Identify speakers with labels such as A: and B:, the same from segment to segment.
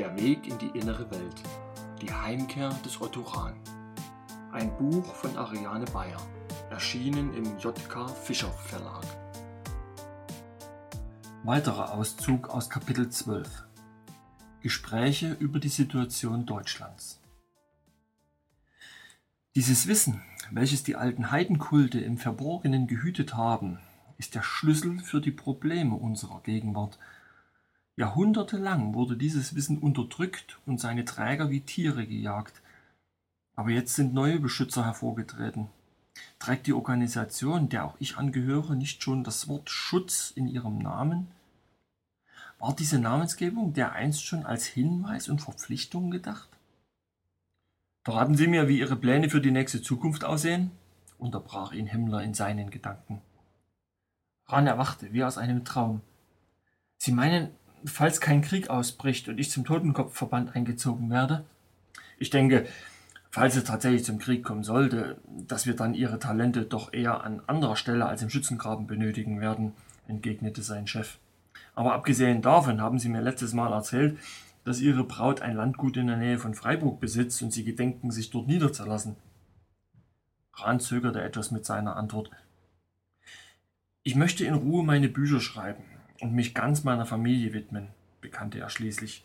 A: Der Weg in die innere Welt. Die Heimkehr des Otto Rahn. Ein Buch von Ariane Bayer. Erschienen im JK Fischer Verlag. Weiterer Auszug aus Kapitel 12. Gespräche über die Situation Deutschlands. Dieses Wissen, welches die alten Heidenkulte im Verborgenen gehütet haben, ist der Schlüssel für die Probleme unserer Gegenwart. Jahrhundertelang wurde dieses Wissen unterdrückt und seine Träger wie Tiere gejagt. Aber jetzt sind neue Beschützer hervorgetreten. Trägt die Organisation, der auch ich angehöre, nicht schon das Wort Schutz in ihrem Namen? War diese Namensgebung dereinst schon als Hinweis und Verpflichtung gedacht? Verraten Sie mir, wie Ihre Pläne für die nächste Zukunft aussehen? unterbrach ihn Himmler in seinen Gedanken. Ran erwachte, wie aus einem Traum. Sie meinen, falls kein Krieg ausbricht und ich zum Totenkopfverband eingezogen werde? Ich denke, falls es tatsächlich zum Krieg kommen sollte, dass wir dann Ihre Talente doch eher an anderer Stelle als im Schützengraben benötigen werden, entgegnete sein Chef. Aber abgesehen davon haben Sie mir letztes Mal erzählt, dass Ihre Braut ein Landgut in der Nähe von Freiburg besitzt und Sie gedenken, sich dort niederzulassen. Rahn zögerte etwas mit seiner Antwort. Ich möchte in Ruhe meine Bücher schreiben und mich ganz meiner Familie widmen, bekannte er schließlich.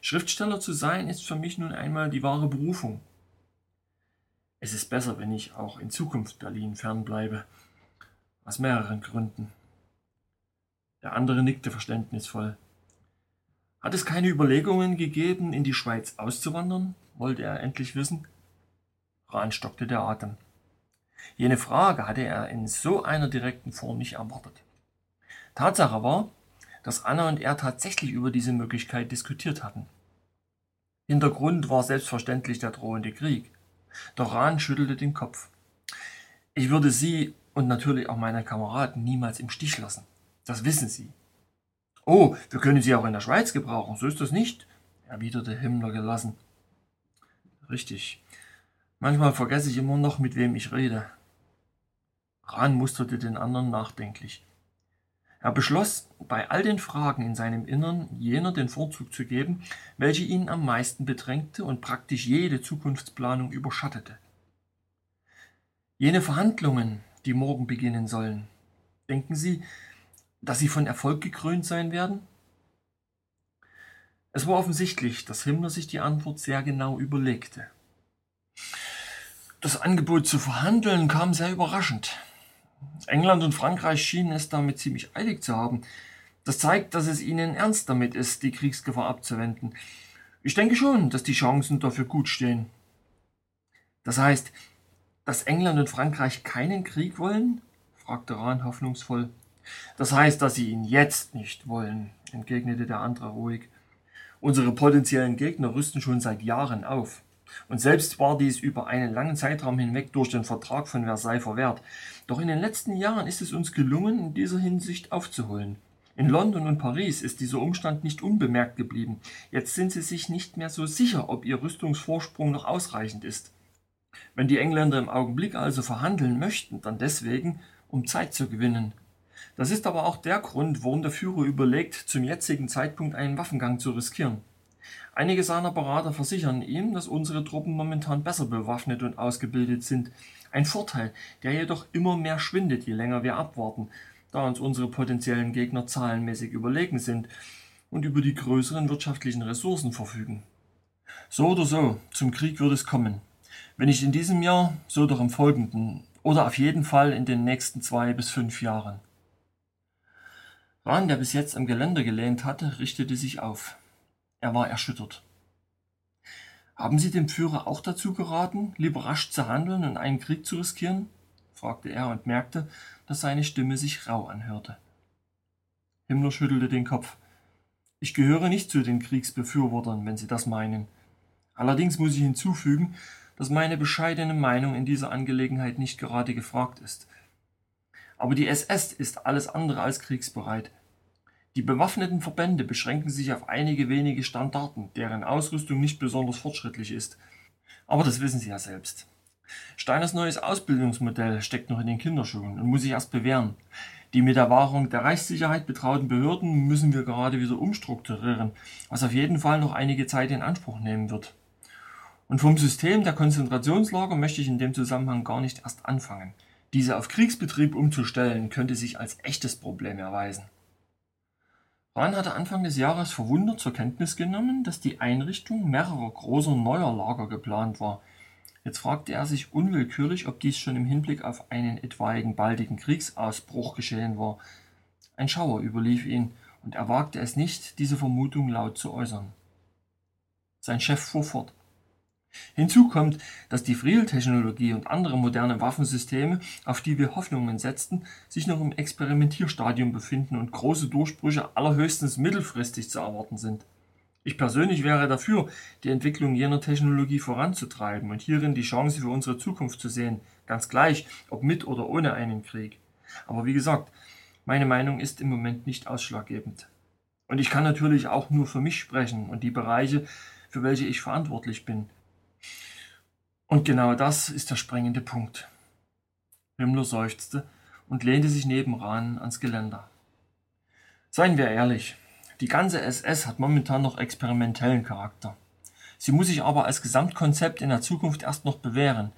A: Schriftsteller zu sein ist für mich nun einmal die wahre Berufung. Es ist besser, wenn ich auch in Zukunft Berlin fernbleibe. Aus mehreren Gründen. Der andere nickte verständnisvoll. Hat es keine Überlegungen gegeben, in die Schweiz auszuwandern? wollte er endlich wissen. Rahn stockte der Atem. Jene Frage hatte er in so einer direkten Form nicht erwartet. Tatsache war, dass Anna und er tatsächlich über diese Möglichkeit diskutiert hatten. Hintergrund war selbstverständlich der drohende Krieg. Doch Rahn schüttelte den Kopf. Ich würde Sie und natürlich auch meine Kameraden niemals im Stich lassen. Das wissen Sie. Oh, wir können Sie auch in der Schweiz gebrauchen, so ist das nicht, erwiderte Himmler gelassen. Richtig. Manchmal vergesse ich immer noch, mit wem ich rede. Rahn musterte den anderen nachdenklich. Er beschloss, bei all den Fragen in seinem Innern jener den Vorzug zu geben, welche ihn am meisten bedrängte und praktisch jede Zukunftsplanung überschattete. Jene Verhandlungen, die morgen beginnen sollen, denken Sie, dass sie von Erfolg gekrönt sein werden? Es war offensichtlich, dass Himmler sich die Antwort sehr genau überlegte. Das Angebot zu verhandeln kam sehr überraschend. England und Frankreich schienen es damit ziemlich eilig zu haben. Das zeigt, dass es ihnen ernst damit ist, die Kriegsgefahr abzuwenden. Ich denke schon, dass die Chancen dafür gut stehen. Das heißt, dass England und Frankreich keinen Krieg wollen? fragte Rahn hoffnungsvoll. Das heißt, dass sie ihn jetzt nicht wollen, entgegnete der andere ruhig. Unsere potenziellen Gegner rüsten schon seit Jahren auf. Und selbst war dies über einen langen Zeitraum hinweg durch den Vertrag von Versailles verwehrt. Doch in den letzten Jahren ist es uns gelungen, in dieser Hinsicht aufzuholen. In London und Paris ist dieser Umstand nicht unbemerkt geblieben. Jetzt sind sie sich nicht mehr so sicher, ob ihr Rüstungsvorsprung noch ausreichend ist. Wenn die Engländer im Augenblick also verhandeln möchten, dann deswegen, um Zeit zu gewinnen. Das ist aber auch der Grund, warum der Führer überlegt, zum jetzigen Zeitpunkt einen Waffengang zu riskieren. Einige seiner Berater versichern ihm, dass unsere Truppen momentan besser bewaffnet und ausgebildet sind. Ein Vorteil, der jedoch immer mehr schwindet, je länger wir abwarten, da uns unsere potenziellen Gegner zahlenmäßig überlegen sind und über die größeren wirtschaftlichen Ressourcen verfügen. So oder so, zum Krieg wird es kommen. Wenn nicht in diesem Jahr, so doch im folgenden oder auf jeden Fall in den nächsten zwei bis fünf Jahren. Rahn, der bis jetzt am Geländer gelehnt hatte, richtete sich auf. Er war erschüttert. Haben Sie dem Führer auch dazu geraten, lieber rasch zu handeln und einen Krieg zu riskieren? fragte er und merkte, dass seine Stimme sich rau anhörte. Himmler schüttelte den Kopf. Ich gehöre nicht zu den Kriegsbefürwortern, wenn Sie das meinen. Allerdings muss ich hinzufügen, dass meine bescheidene Meinung in dieser Angelegenheit nicht gerade gefragt ist. Aber die SS ist alles andere als kriegsbereit. Die bewaffneten Verbände beschränken sich auf einige wenige Standarten, deren Ausrüstung nicht besonders fortschrittlich ist. Aber das wissen Sie ja selbst. Steiners neues Ausbildungsmodell steckt noch in den Kinderschuhen und muss sich erst bewähren. Die mit der Wahrung der Reichssicherheit betrauten Behörden müssen wir gerade wieder umstrukturieren, was auf jeden Fall noch einige Zeit in Anspruch nehmen wird. Und vom System der Konzentrationslager möchte ich in dem Zusammenhang gar nicht erst anfangen. Diese auf Kriegsbetrieb umzustellen, könnte sich als echtes Problem erweisen. Rahn hatte Anfang des Jahres verwundert zur Kenntnis genommen, dass die Einrichtung mehrerer großer neuer Lager geplant war. Jetzt fragte er sich unwillkürlich, ob dies schon im Hinblick auf einen etwaigen baldigen Kriegsausbruch geschehen war. Ein Schauer überlief ihn, und er wagte es nicht, diese Vermutung laut zu äußern. Sein Chef fuhr fort. Hinzu kommt, dass die Friel-Technologie und andere moderne Waffensysteme, auf die wir Hoffnungen setzten, sich noch im Experimentierstadium befinden und große Durchbrüche allerhöchstens mittelfristig zu erwarten sind. Ich persönlich wäre dafür, die Entwicklung jener Technologie voranzutreiben und hierin die Chance für unsere Zukunft zu sehen, ganz gleich, ob mit oder ohne einen Krieg. Aber wie gesagt, meine Meinung ist im Moment nicht ausschlaggebend. Und ich kann natürlich auch nur für mich sprechen und die Bereiche, für welche ich verantwortlich bin. Und genau das ist der sprengende Punkt. Himmler seufzte und lehnte sich neben Rahn ans Geländer. Seien wir ehrlich, die ganze SS hat momentan noch experimentellen Charakter. Sie muss sich aber als Gesamtkonzept in der Zukunft erst noch bewähren.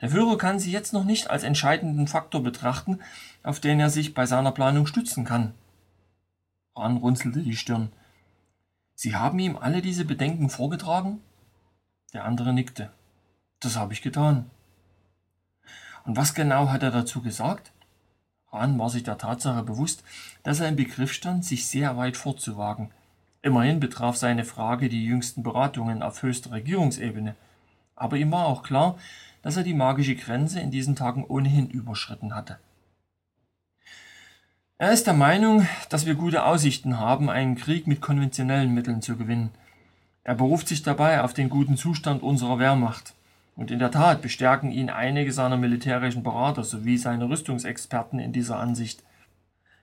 A: Der Führer kann sie jetzt noch nicht als entscheidenden Faktor betrachten, auf den er sich bei seiner Planung stützen kann. Rahn runzelte die Stirn. Sie haben ihm alle diese Bedenken vorgetragen? Der andere nickte. Das habe ich getan. Und was genau hat er dazu gesagt? Hahn war sich der Tatsache bewusst, dass er im Begriff stand, sich sehr weit fortzuwagen. Immerhin betraf seine Frage die jüngsten Beratungen auf höchster Regierungsebene. Aber ihm war auch klar, dass er die magische Grenze in diesen Tagen ohnehin überschritten hatte. Er ist der Meinung, dass wir gute Aussichten haben, einen Krieg mit konventionellen Mitteln zu gewinnen. Er beruft sich dabei auf den guten Zustand unserer Wehrmacht. Und in der Tat bestärken ihn einige seiner militärischen Berater sowie seine Rüstungsexperten in dieser Ansicht.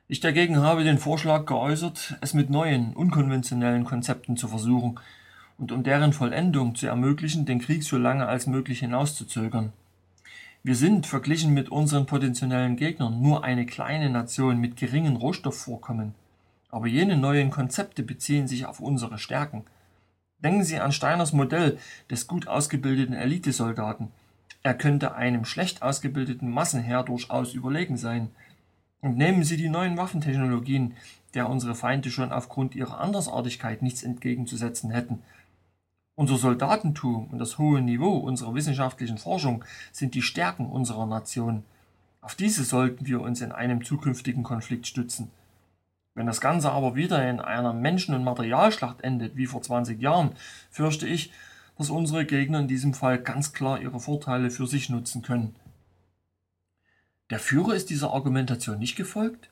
A: Ich dagegen habe den Vorschlag geäußert, es mit neuen, unkonventionellen Konzepten zu versuchen und um deren Vollendung zu ermöglichen, den Krieg so lange als möglich hinauszuzögern. Wir sind, verglichen mit unseren potenziellen Gegnern, nur eine kleine Nation mit geringen Rohstoffvorkommen. Aber jene neuen Konzepte beziehen sich auf unsere Stärken – Denken Sie an Steiners Modell des gut ausgebildeten Elitesoldaten. Er könnte einem schlecht ausgebildeten Massenheer durchaus überlegen sein. Und nehmen Sie die neuen Waffentechnologien, der unsere Feinde schon aufgrund ihrer Andersartigkeit nichts entgegenzusetzen hätten. Unser Soldatentum und das hohe Niveau unserer wissenschaftlichen Forschung sind die Stärken unserer Nation. Auf diese sollten wir uns in einem zukünftigen Konflikt stützen. Wenn das Ganze aber wieder in einer Menschen- und Materialschlacht endet, wie vor 20 Jahren, fürchte ich, dass unsere Gegner in diesem Fall ganz klar ihre Vorteile für sich nutzen können. Der Führer ist dieser Argumentation nicht gefolgt?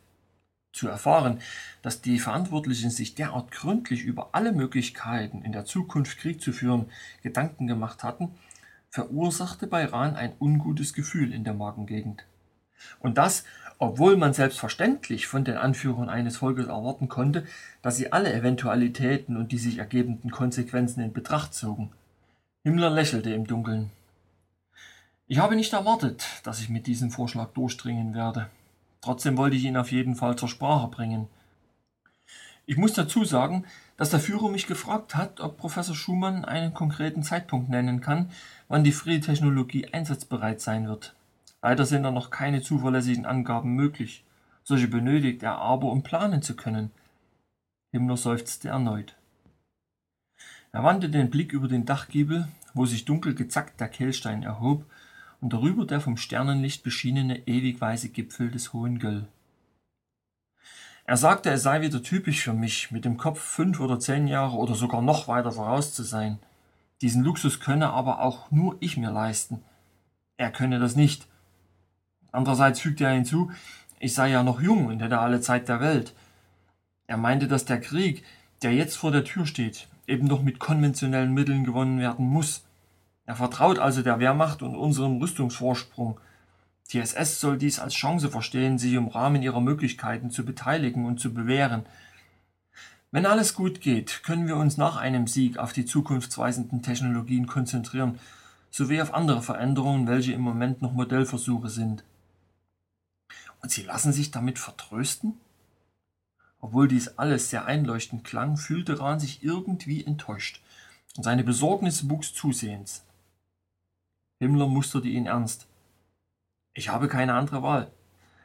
A: Zu erfahren, dass die Verantwortlichen sich derart gründlich über alle Möglichkeiten, in der Zukunft Krieg zu führen, Gedanken gemacht hatten, verursachte bei Rahn ein ungutes Gefühl in der Magengegend. Und das, obwohl man selbstverständlich von den Anführern eines Volkes erwarten konnte, dass sie alle Eventualitäten und die sich ergebenden Konsequenzen in Betracht zogen. Himmler lächelte im Dunkeln. Ich habe nicht erwartet, dass ich mit diesem Vorschlag durchdringen werde. Trotzdem wollte ich ihn auf jeden Fall zur Sprache bringen. Ich muss dazu sagen, dass der Führer mich gefragt hat, ob Professor Schumann einen konkreten Zeitpunkt nennen kann, wann die Friedtechnologie einsatzbereit sein wird. Leider sind da noch keine zuverlässigen Angaben möglich. Solche benötigt er aber, um planen zu können. Himmler seufzte erneut. Er wandte den Blick über den Dachgiebel, wo sich dunkel gezackt der Kehlstein erhob und darüber der vom Sternenlicht beschienene ewig weiße Gipfel des Hohen Göll. Er sagte, es sei wieder typisch für mich, mit dem Kopf fünf oder zehn Jahre oder sogar noch weiter voraus zu sein. Diesen Luxus könne aber auch nur ich mir leisten. Er könne das nicht, Andererseits fügte er hinzu, ich sei ja noch jung und hätte alle Zeit der Welt. Er meinte, dass der Krieg, der jetzt vor der Tür steht, eben doch mit konventionellen Mitteln gewonnen werden muss. Er vertraut also der Wehrmacht und unserem Rüstungsvorsprung. Die SS soll dies als Chance verstehen, sich im Rahmen ihrer Möglichkeiten zu beteiligen und zu bewähren. Wenn alles gut geht, können wir uns nach einem Sieg auf die zukunftsweisenden Technologien konzentrieren, sowie auf andere Veränderungen, welche im Moment noch Modellversuche sind. Und Sie lassen sich damit vertrösten? Obwohl dies alles sehr einleuchtend klang, fühlte Rahn sich irgendwie enttäuscht, und seine Besorgnis wuchs zusehends. Himmler musterte ihn ernst. Ich habe keine andere Wahl.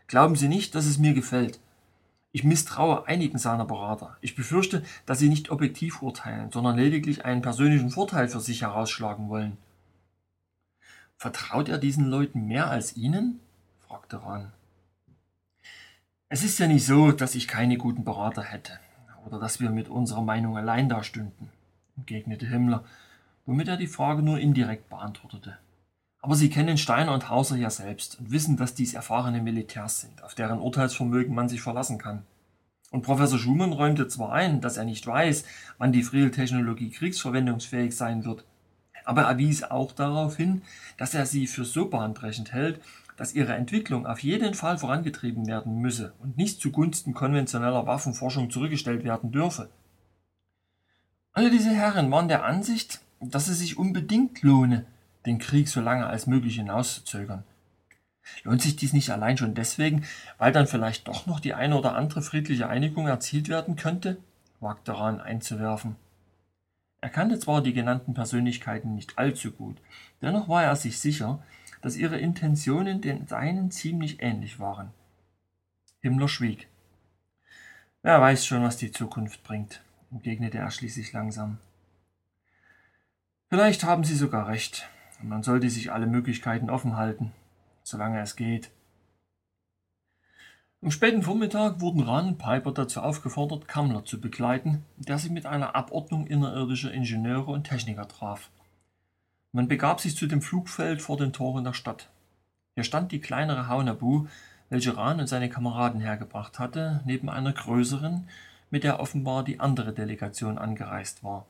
A: Glauben Sie nicht, dass es mir gefällt. Ich misstraue einigen seiner Berater. Ich befürchte, dass sie nicht objektiv urteilen, sondern lediglich einen persönlichen Vorteil für sich herausschlagen wollen. Vertraut er diesen Leuten mehr als Ihnen? fragte Rahn. Es ist ja nicht so, dass ich keine guten Berater hätte oder dass wir mit unserer Meinung allein dastünden, entgegnete Himmler, womit er die Frage nur indirekt beantwortete. Aber Sie kennen Steiner und Hauser ja selbst und wissen, dass dies erfahrene Militärs sind, auf deren Urteilsvermögen man sich verlassen kann. Und Professor Schumann räumte zwar ein, dass er nicht weiß, wann die Friel-Technologie kriegsverwendungsfähig sein wird, aber er wies auch darauf hin, dass er sie für so bahnbrechend hält, dass ihre Entwicklung auf jeden Fall vorangetrieben werden müsse und nicht zugunsten konventioneller Waffenforschung zurückgestellt werden dürfe. Alle diese Herren waren der Ansicht, dass es sich unbedingt lohne, den Krieg so lange als möglich hinauszuzögern. Lohnt sich dies nicht allein schon deswegen, weil dann vielleicht doch noch die eine oder andere friedliche Einigung erzielt werden könnte? wagte Rahn einzuwerfen. Er kannte zwar die genannten Persönlichkeiten nicht allzu gut, dennoch war er sich sicher, dass ihre Intentionen den seinen ziemlich ähnlich waren. Himmler schwieg. Wer weiß schon, was die Zukunft bringt, entgegnete er schließlich langsam. Vielleicht haben Sie sogar recht. Man sollte sich alle Möglichkeiten offen halten, solange es geht. Am späten Vormittag wurden Rahn und Piper dazu aufgefordert, Kammler zu begleiten, der sie mit einer Abordnung innerirdischer Ingenieure und Techniker traf. Man begab sich zu dem Flugfeld vor den Toren der Stadt. Hier stand die kleinere Haunabu, welche Rahn und seine Kameraden hergebracht hatte, neben einer größeren, mit der offenbar die andere Delegation angereist war.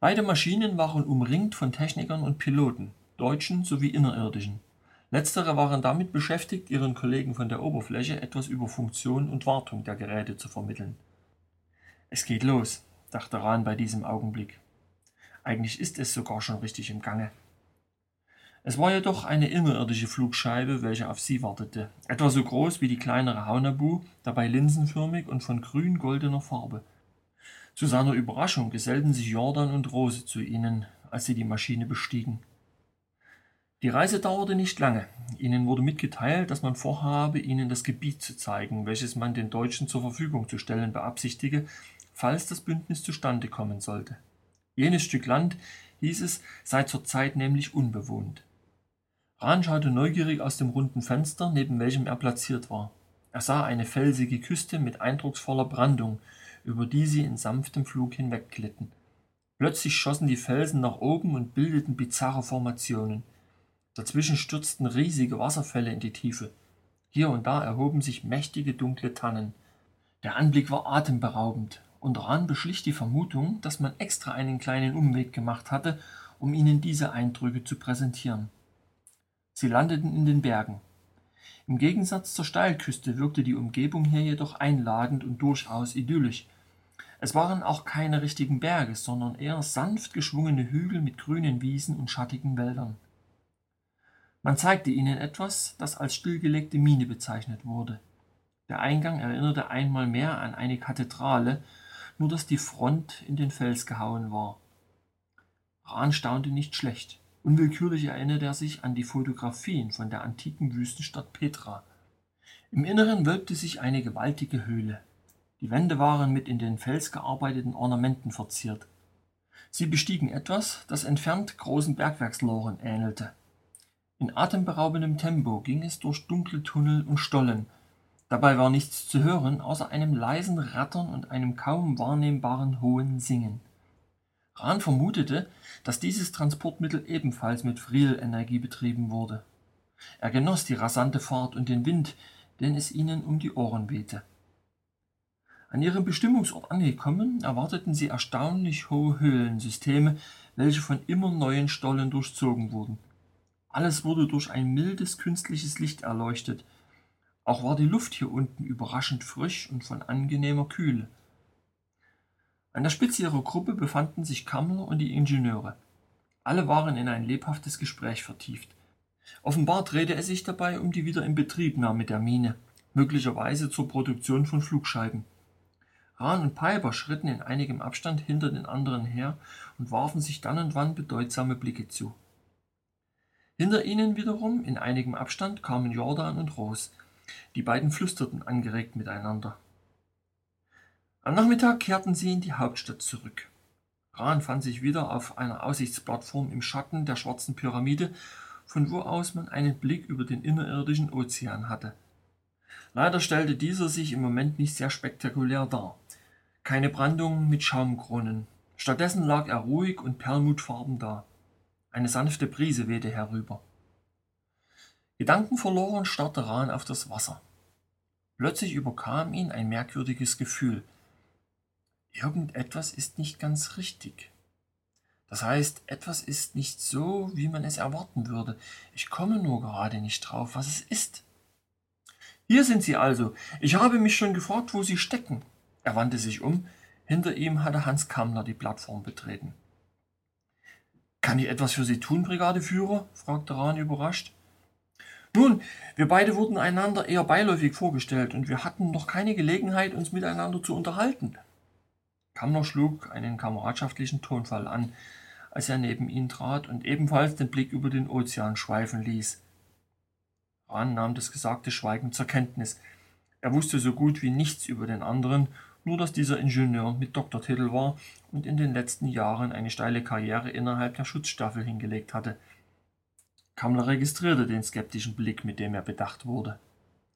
A: Beide Maschinen waren umringt von Technikern und Piloten, Deutschen sowie Innerirdischen. Letztere waren damit beschäftigt, ihren Kollegen von der Oberfläche etwas über Funktion und Wartung der Geräte zu vermitteln. Es geht los, dachte Rahn bei diesem Augenblick. Eigentlich ist es sogar schon richtig im Gange. Es war jedoch eine innerirdische Flugscheibe, welche auf sie wartete, etwa so groß wie die kleinere Haunabu, dabei linsenförmig und von grün-goldener Farbe. Zu seiner Überraschung gesellten sich Jordan und Rose zu ihnen, als sie die Maschine bestiegen. Die Reise dauerte nicht lange. Ihnen wurde mitgeteilt, dass man vorhabe, ihnen das Gebiet zu zeigen, welches man den Deutschen zur Verfügung zu stellen beabsichtige, falls das Bündnis zustande kommen sollte. Jenes Stück Land, hieß es, sei zurzeit nämlich unbewohnt. Rahn schaute neugierig aus dem runden Fenster, neben welchem er platziert war. Er sah eine felsige Küste mit eindrucksvoller Brandung, über die sie in sanftem Flug hinwegglitten. Plötzlich schossen die Felsen nach oben und bildeten bizarre Formationen. Dazwischen stürzten riesige Wasserfälle in die Tiefe. Hier und da erhoben sich mächtige dunkle Tannen. Der Anblick war atemberaubend, und Rahn beschlich die Vermutung, dass man extra einen kleinen Umweg gemacht hatte, um ihnen diese Eindrücke zu präsentieren. Sie landeten in den Bergen. Im Gegensatz zur Steilküste wirkte die Umgebung hier jedoch einladend und durchaus idyllisch. Es waren auch keine richtigen Berge, sondern eher sanft geschwungene Hügel mit grünen Wiesen und schattigen Wäldern. Man zeigte ihnen etwas, das als stillgelegte Mine bezeichnet wurde. Der Eingang erinnerte einmal mehr an eine Kathedrale, nur dass die Front in den Fels gehauen war. Rahn staunte nicht schlecht. Unwillkürlich erinnerte er sich an die Fotografien von der antiken Wüstenstadt Petra. Im Inneren wölbte sich eine gewaltige Höhle. Die Wände waren mit in den Fels gearbeiteten Ornamenten verziert. Sie bestiegen etwas, das entfernt großen Bergwerksloren ähnelte. In atemberaubendem Tempo ging es durch dunkle Tunnel und Stollen. Dabei war nichts zu hören, außer einem leisen Rattern und einem kaum wahrnehmbaren hohen Singen. Rahn vermutete, dass dieses Transportmittel ebenfalls mit Friel-Energie betrieben wurde. Er genoss die rasante Fahrt und den Wind, den es ihnen um die Ohren wehte. An ihrem Bestimmungsort angekommen, erwarteten sie erstaunlich hohe Höhlensysteme, welche von immer neuen Stollen durchzogen wurden. Alles wurde durch ein mildes künstliches Licht erleuchtet. Auch war die Luft hier unten überraschend frisch und von angenehmer Kühle. An der Spitze ihrer Gruppe befanden sich Kammler und die Ingenieure. Alle waren in ein lebhaftes Gespräch vertieft. Offenbar drehte es sich dabei um die Wiederinbetriebnahme der Mine, möglicherweise zur Produktion von Flugscheiben. Rahn und Piper schritten in einigem Abstand hinter den anderen her und warfen sich dann und wann bedeutsame Blicke zu. Hinter ihnen wiederum, in einigem Abstand, kamen Jordan und Rose. Die beiden flüsterten angeregt miteinander. Am Nachmittag kehrten sie in die Hauptstadt zurück. Rahn fand sich wieder auf einer Aussichtsplattform im Schatten der schwarzen Pyramide, von wo aus man einen Blick über den innerirdischen Ozean hatte. Leider stellte dieser sich im Moment nicht sehr spektakulär dar. Keine Brandungen mit Schaumkronen. Stattdessen lag er ruhig und perlmutfarben da. Eine sanfte Brise wehte herüber. Gedankenverloren starrte Rahn auf das Wasser. Plötzlich überkam ihn ein merkwürdiges Gefühl. Irgendetwas ist nicht ganz richtig. Das heißt, etwas ist nicht so, wie man es erwarten würde. Ich komme nur gerade nicht drauf, was es ist. Hier sind Sie also. Ich habe mich schon gefragt, wo Sie stecken. Er wandte sich um. Hinter ihm hatte Hans Kammler die Plattform betreten. Kann ich etwas für Sie tun, Brigadeführer? fragte Rahn überrascht. Nun, wir beide wurden einander eher beiläufig vorgestellt und wir hatten noch keine Gelegenheit, uns miteinander zu unterhalten. Kammler schlug einen kameradschaftlichen Tonfall an, als er neben ihn trat und ebenfalls den Blick über den Ozean schweifen ließ. Rahn nahm das Gesagte schweigend zur Kenntnis. Er wusste so gut wie nichts über den anderen, nur dass dieser Ingenieur mit Doktortitel war und in den letzten Jahren eine steile Karriere innerhalb der Schutzstaffel hingelegt hatte. Kammler registrierte den skeptischen Blick, mit dem er bedacht wurde.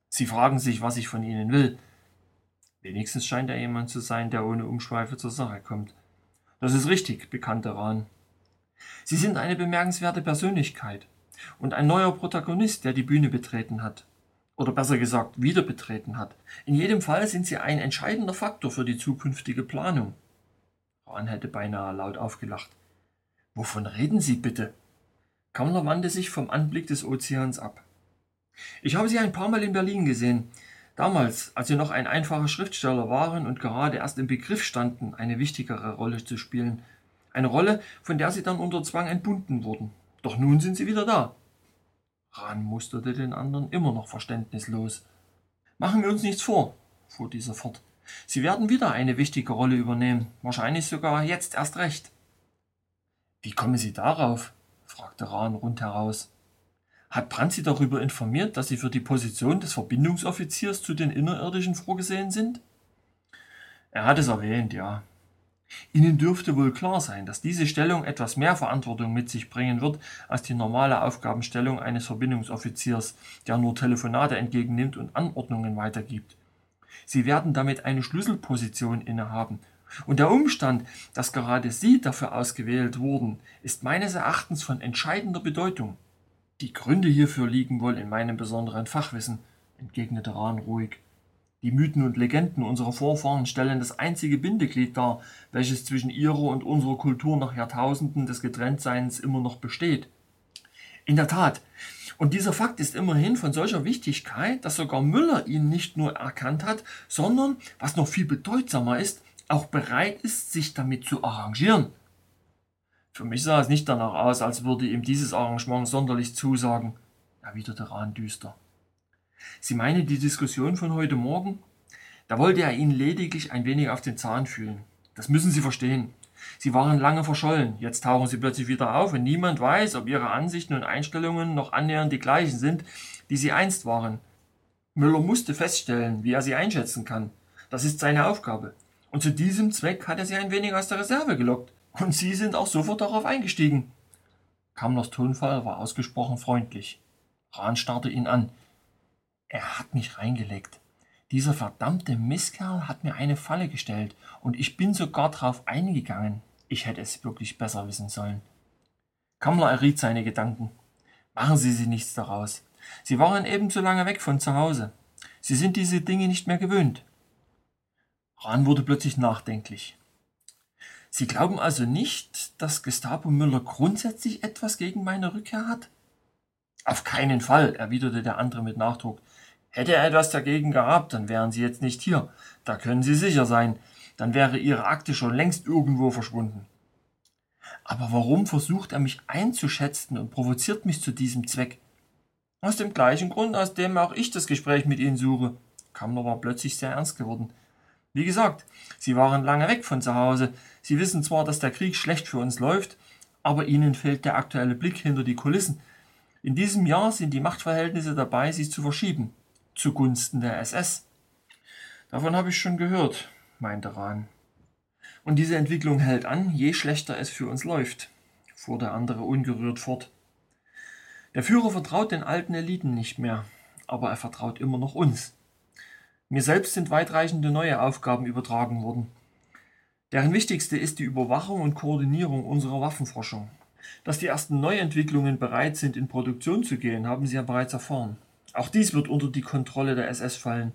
A: Sie fragen sich, was ich von Ihnen will. Wenigstens scheint er jemand zu sein, der ohne Umschweife zur Sache kommt. Das ist richtig, bekannte Rahn. Sie sind eine bemerkenswerte Persönlichkeit und ein neuer Protagonist, der die Bühne betreten hat. Oder besser gesagt, wieder betreten hat. In jedem Fall sind sie ein entscheidender Faktor für die zukünftige Planung. Rahn hätte beinahe laut aufgelacht. Wovon reden Sie bitte? Kammler wandte sich vom Anblick des Ozeans ab. Ich habe Sie ein paar Mal in Berlin gesehen. Damals, als Sie noch ein einfacher Schriftsteller waren und gerade erst im Begriff standen, eine wichtigere Rolle zu spielen. Eine Rolle, von der Sie dann unter Zwang entbunden wurden. Doch nun sind sie wieder da. Rahn musterte den anderen immer noch verständnislos. Machen wir uns nichts vor, fuhr dieser fort. Sie werden wieder eine wichtige Rolle übernehmen, wahrscheinlich sogar jetzt erst recht. Wie kommen Sie darauf? Fragte Rahn rundheraus. Hat Brandt Sie darüber informiert, dass Sie für die Position des Verbindungsoffiziers zu den Innerirdischen vorgesehen sind? Er hat es erwähnt, ja. Ihnen dürfte wohl klar sein, dass diese Stellung etwas mehr Verantwortung mit sich bringen wird als die normale Aufgabenstellung eines Verbindungsoffiziers, der nur Telefonate entgegennimmt und Anordnungen weitergibt. Sie werden damit eine Schlüsselposition innehaben. Und der Umstand, dass gerade Sie dafür ausgewählt wurden, ist meines Erachtens von entscheidender Bedeutung. Die Gründe hierfür liegen wohl in meinem besonderen Fachwissen, entgegnete Rahn ruhig. Die Mythen und Legenden unserer Vorfahren stellen das einzige Bindeglied dar, welches zwischen ihrer und unserer Kultur nach Jahrtausenden des Getrenntseins immer noch besteht. In der Tat. Und dieser Fakt ist immerhin von solcher Wichtigkeit, dass sogar Müller ihn nicht nur erkannt hat, sondern, was noch viel bedeutsamer ist, auch bereit ist, sich damit zu arrangieren. Für mich sah es nicht danach aus, als würde ihm dieses Arrangement sonderlich zusagen, erwiderte Rahn düster. Sie meinen die Diskussion von heute Morgen? Da wollte er Ihnen lediglich ein wenig auf den Zahn fühlen. Das müssen Sie verstehen. Sie waren lange verschollen, jetzt tauchen Sie plötzlich wieder auf und niemand weiß, ob Ihre Ansichten und Einstellungen noch annähernd die gleichen sind, die sie einst waren. Müller musste feststellen, wie er sie einschätzen kann. Das ist seine Aufgabe. Und zu diesem Zweck hat er sie ein wenig aus der Reserve gelockt. Und Sie sind auch sofort darauf eingestiegen. Kammlers Tonfall war ausgesprochen freundlich. Rahn starrte ihn an. Er hat mich reingelegt. Dieser verdammte Misskerl hat mir eine Falle gestellt und ich bin sogar drauf eingegangen. Ich hätte es wirklich besser wissen sollen. Kammler erriet seine Gedanken. Machen Sie sich nichts daraus. Sie waren ebenso lange weg von zu Hause. Sie sind diese Dinge nicht mehr gewöhnt. Rahn wurde plötzlich nachdenklich. Sie glauben also nicht, dass Gestapo Müller grundsätzlich etwas gegen meine Rückkehr hat? Auf keinen Fall, erwiderte der andere mit Nachdruck. Hätte er etwas dagegen gehabt, dann wären Sie jetzt nicht hier. Da können Sie sicher sein. Dann wäre Ihre Akte schon längst irgendwo verschwunden. Aber warum versucht er mich einzuschätzen und provoziert mich zu diesem Zweck? Aus dem gleichen Grund, aus dem auch ich das Gespräch mit Ihnen suche. Kammler war plötzlich sehr ernst geworden. Wie gesagt, Sie waren lange weg von zu Hause. Sie wissen zwar, dass der Krieg schlecht für uns läuft, aber Ihnen fehlt der aktuelle Blick hinter die Kulissen. In diesem Jahr sind die Machtverhältnisse dabei, sich zu verschieben, zugunsten der SS. Davon habe ich schon gehört, meinte Rahn. Und diese Entwicklung hält an, je schlechter es für uns läuft, fuhr der andere ungerührt fort. Der Führer vertraut den alten Eliten nicht mehr, aber er vertraut immer noch uns. Mir selbst sind weitreichende neue Aufgaben übertragen worden. Deren wichtigste ist die Überwachung und Koordinierung unserer Waffenforschung. Dass die ersten Neuentwicklungen bereit sind, in Produktion zu gehen, haben Sie ja bereits erfahren. Auch dies wird unter die Kontrolle der SS fallen.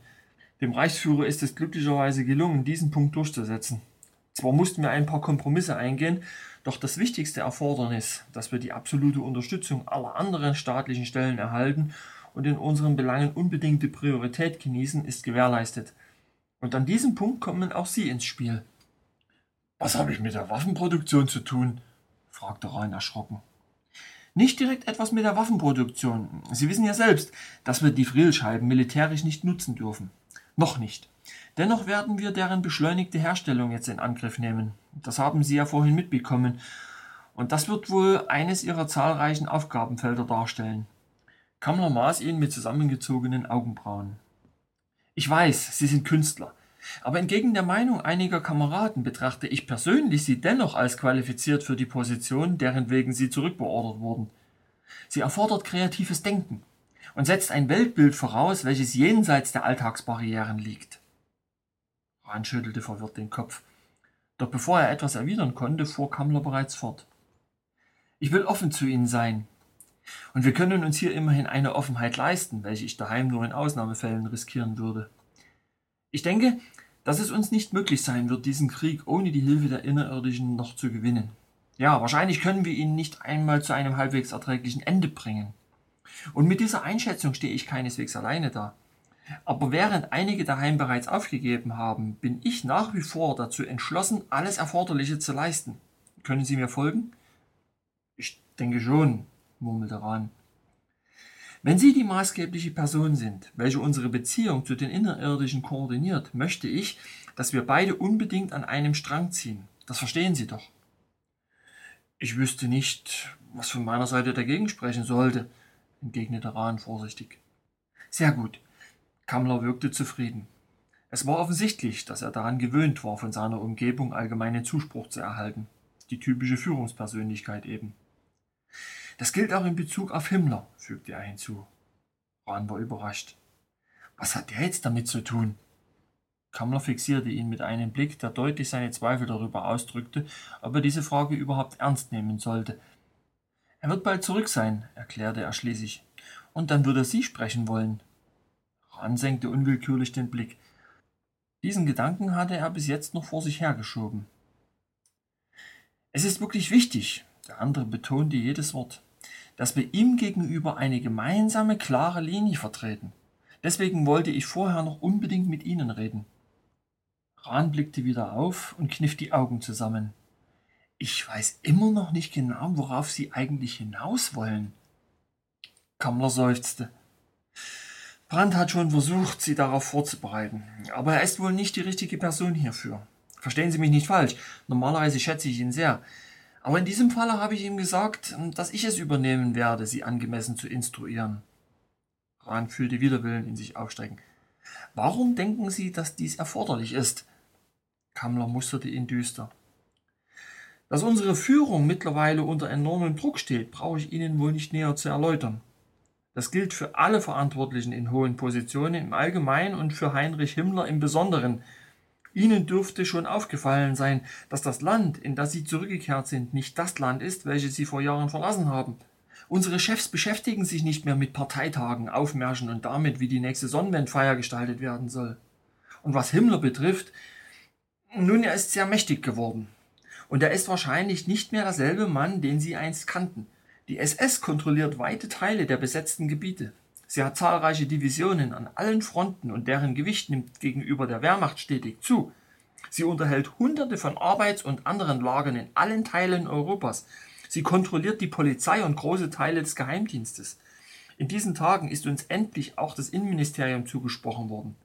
A: Dem Reichsführer ist es glücklicherweise gelungen, diesen Punkt durchzusetzen. Zwar mussten wir ein paar Kompromisse eingehen, doch das wichtigste Erfordernis, dass wir die absolute Unterstützung aller anderen staatlichen Stellen erhalten und in unseren Belangen unbedingte Priorität genießen, ist gewährleistet. Und an diesem Punkt kommen auch Sie ins Spiel. Was habe ich mit der Waffenproduktion zu tun? fragte Rhein erschrocken. Nicht direkt etwas mit der Waffenproduktion. Sie wissen ja selbst, dass wir die Frillscheiben militärisch nicht nutzen dürfen. Noch nicht. Dennoch werden wir deren beschleunigte Herstellung jetzt in Angriff nehmen. Das haben Sie ja vorhin mitbekommen. Und das wird wohl eines Ihrer zahlreichen Aufgabenfelder darstellen. Kammler maß ihn mit zusammengezogenen Augenbrauen. Ich weiß, Sie sind Künstler. Aber entgegen der Meinung einiger Kameraden betrachte ich persönlich sie dennoch als qualifiziert für die Position, deren wegen sie zurückbeordert wurden. Sie erfordert kreatives Denken und setzt ein Weltbild voraus, welches jenseits der Alltagsbarrieren liegt. Rahn schüttelte verwirrt den Kopf. Doch bevor er etwas erwidern konnte, fuhr Kammler bereits fort. Ich will offen zu Ihnen sein. Und wir können uns hier immerhin eine Offenheit leisten, welche ich daheim nur in Ausnahmefällen riskieren würde. Ich denke, dass es uns nicht möglich sein wird, diesen Krieg ohne die Hilfe der Innerirdischen noch zu gewinnen. Ja, wahrscheinlich können wir ihn nicht einmal zu einem halbwegs erträglichen Ende bringen. Und mit dieser Einschätzung stehe ich keineswegs alleine da. Aber während einige daheim bereits aufgegeben haben, bin ich nach wie vor dazu entschlossen, alles Erforderliche zu leisten. Können Sie mir folgen? Ich denke schon, murmelte Rahn. Wenn Sie die maßgebliche Person sind, welche unsere Beziehung zu den Innerirdischen koordiniert, möchte ich, dass wir beide unbedingt an einem Strang ziehen. Das verstehen Sie doch. Ich wüsste nicht, was von meiner Seite dagegen sprechen sollte, entgegnete Rahn vorsichtig. Sehr gut. Kammler wirkte zufrieden. Es war offensichtlich, dass er daran gewöhnt war, von seiner Umgebung allgemeinen Zuspruch zu erhalten. Die typische Führungspersönlichkeit eben. Das gilt auch in Bezug auf Himmler, fügte er hinzu. Rahn war überrascht. Was hat der jetzt damit zu tun? Kammler fixierte ihn mit einem Blick, der deutlich seine Zweifel darüber ausdrückte, ob er diese Frage überhaupt ernst nehmen sollte. Er wird bald zurück sein, erklärte er schließlich. Und dann wird er Sie sprechen wollen. Rahn senkte unwillkürlich den Blick. Diesen Gedanken hatte er bis jetzt noch vor sich hergeschoben. Es ist wirklich wichtig, der andere betonte jedes Wort dass wir ihm gegenüber eine gemeinsame, klare Linie vertreten. Deswegen wollte ich vorher noch unbedingt mit Ihnen reden. Rahn blickte wieder auf und kniff die Augen zusammen. Ich weiß immer noch nicht genau, worauf Sie eigentlich hinaus wollen. Kammler seufzte. Brandt hat schon versucht, Sie darauf vorzubereiten, aber er ist wohl nicht die richtige Person hierfür. Verstehen Sie mich nicht falsch. Normalerweise schätze ich ihn sehr. Aber in diesem Falle habe ich ihm gesagt, dass ich es übernehmen werde, sie angemessen zu instruieren. Rahn fühlte Widerwillen in sich aufsteigen. Warum denken Sie, dass dies erforderlich ist? Kammler musterte ihn düster. Dass unsere Führung mittlerweile unter enormem Druck steht, brauche ich Ihnen wohl nicht näher zu erläutern. Das gilt für alle Verantwortlichen in hohen Positionen im Allgemeinen und für Heinrich Himmler im Besonderen, Ihnen dürfte schon aufgefallen sein, dass das Land, in das Sie zurückgekehrt sind, nicht das Land ist, welches Sie vor Jahren verlassen haben. Unsere Chefs beschäftigen sich nicht mehr mit Parteitagen, Aufmärschen und damit, wie die nächste Sonnenwendfeier gestaltet werden soll. Und was Himmler betrifft, nun, er ist sehr mächtig geworden. Und er ist wahrscheinlich nicht mehr derselbe Mann, den Sie einst kannten. Die SS kontrolliert weite Teile der besetzten Gebiete. Sie hat zahlreiche Divisionen an allen Fronten und deren Gewicht nimmt gegenüber der Wehrmacht stetig zu. Sie unterhält Hunderte von Arbeits- und anderen Lagern in allen Teilen Europas. Sie kontrolliert die Polizei und große Teile des Geheimdienstes. In diesen Tagen ist uns endlich auch das Innenministerium zugesprochen worden.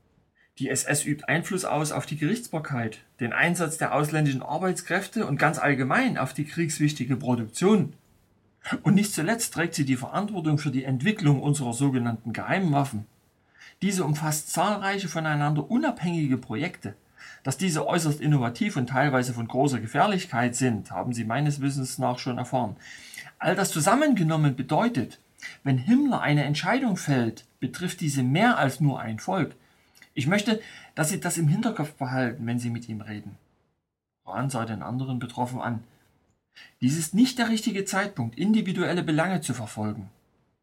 A: Die SS übt Einfluss aus auf die Gerichtsbarkeit, den Einsatz der ausländischen Arbeitskräfte und ganz allgemein auf die kriegswichtige Produktion. Und nicht zuletzt trägt sie die Verantwortung für die Entwicklung unserer sogenannten geheimen Waffen. Diese umfasst zahlreiche voneinander unabhängige Projekte. Dass diese äußerst innovativ und teilweise von großer Gefährlichkeit sind, haben Sie meines Wissens nach schon erfahren. All das zusammengenommen bedeutet, wenn Himmler eine Entscheidung fällt, betrifft diese mehr als nur ein Volk. Ich möchte, dass Sie das im Hinterkopf behalten, wenn Sie mit ihm reden. Rahn sah den anderen betroffen an. Dies ist nicht der richtige Zeitpunkt, individuelle Belange zu verfolgen.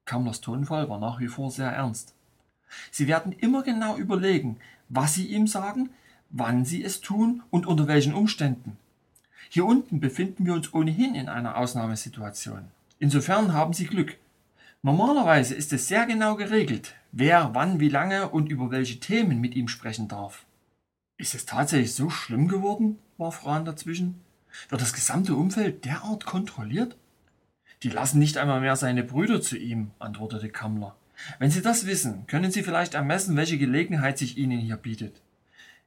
A: Kammlers Tonfall war nach wie vor sehr ernst. Sie werden immer genau überlegen, was Sie ihm sagen, wann Sie es tun und unter welchen Umständen. Hier unten befinden wir uns ohnehin in einer Ausnahmesituation. Insofern haben Sie Glück. Normalerweise ist es sehr genau geregelt, wer wann wie lange und über welche Themen mit ihm sprechen darf. Ist es tatsächlich so schlimm geworden? warf Rahn dazwischen. Wird das gesamte Umfeld derart kontrolliert? Die lassen nicht einmal mehr seine Brüder zu ihm, antwortete Kammler. Wenn Sie das wissen, können Sie vielleicht ermessen, welche Gelegenheit sich Ihnen hier bietet.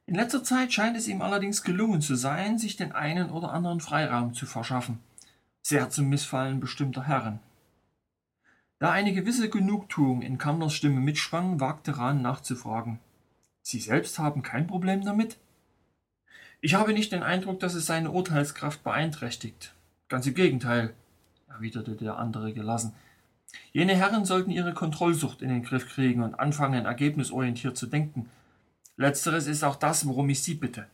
A: In letzter Zeit scheint es ihm allerdings gelungen zu sein, sich den einen oder anderen Freiraum zu verschaffen, sehr zum Missfallen bestimmter Herren. Da eine gewisse Genugtuung in Kammlers Stimme mitschwang, wagte Rahn nachzufragen. Sie selbst haben kein Problem damit? Ich habe nicht den Eindruck, dass es seine Urteilskraft beeinträchtigt. Ganz im Gegenteil, erwiderte der andere gelassen. Jene Herren sollten ihre Kontrollsucht in den Griff kriegen und anfangen, ergebnisorientiert zu denken. Letzteres ist auch das, worum ich Sie bitte.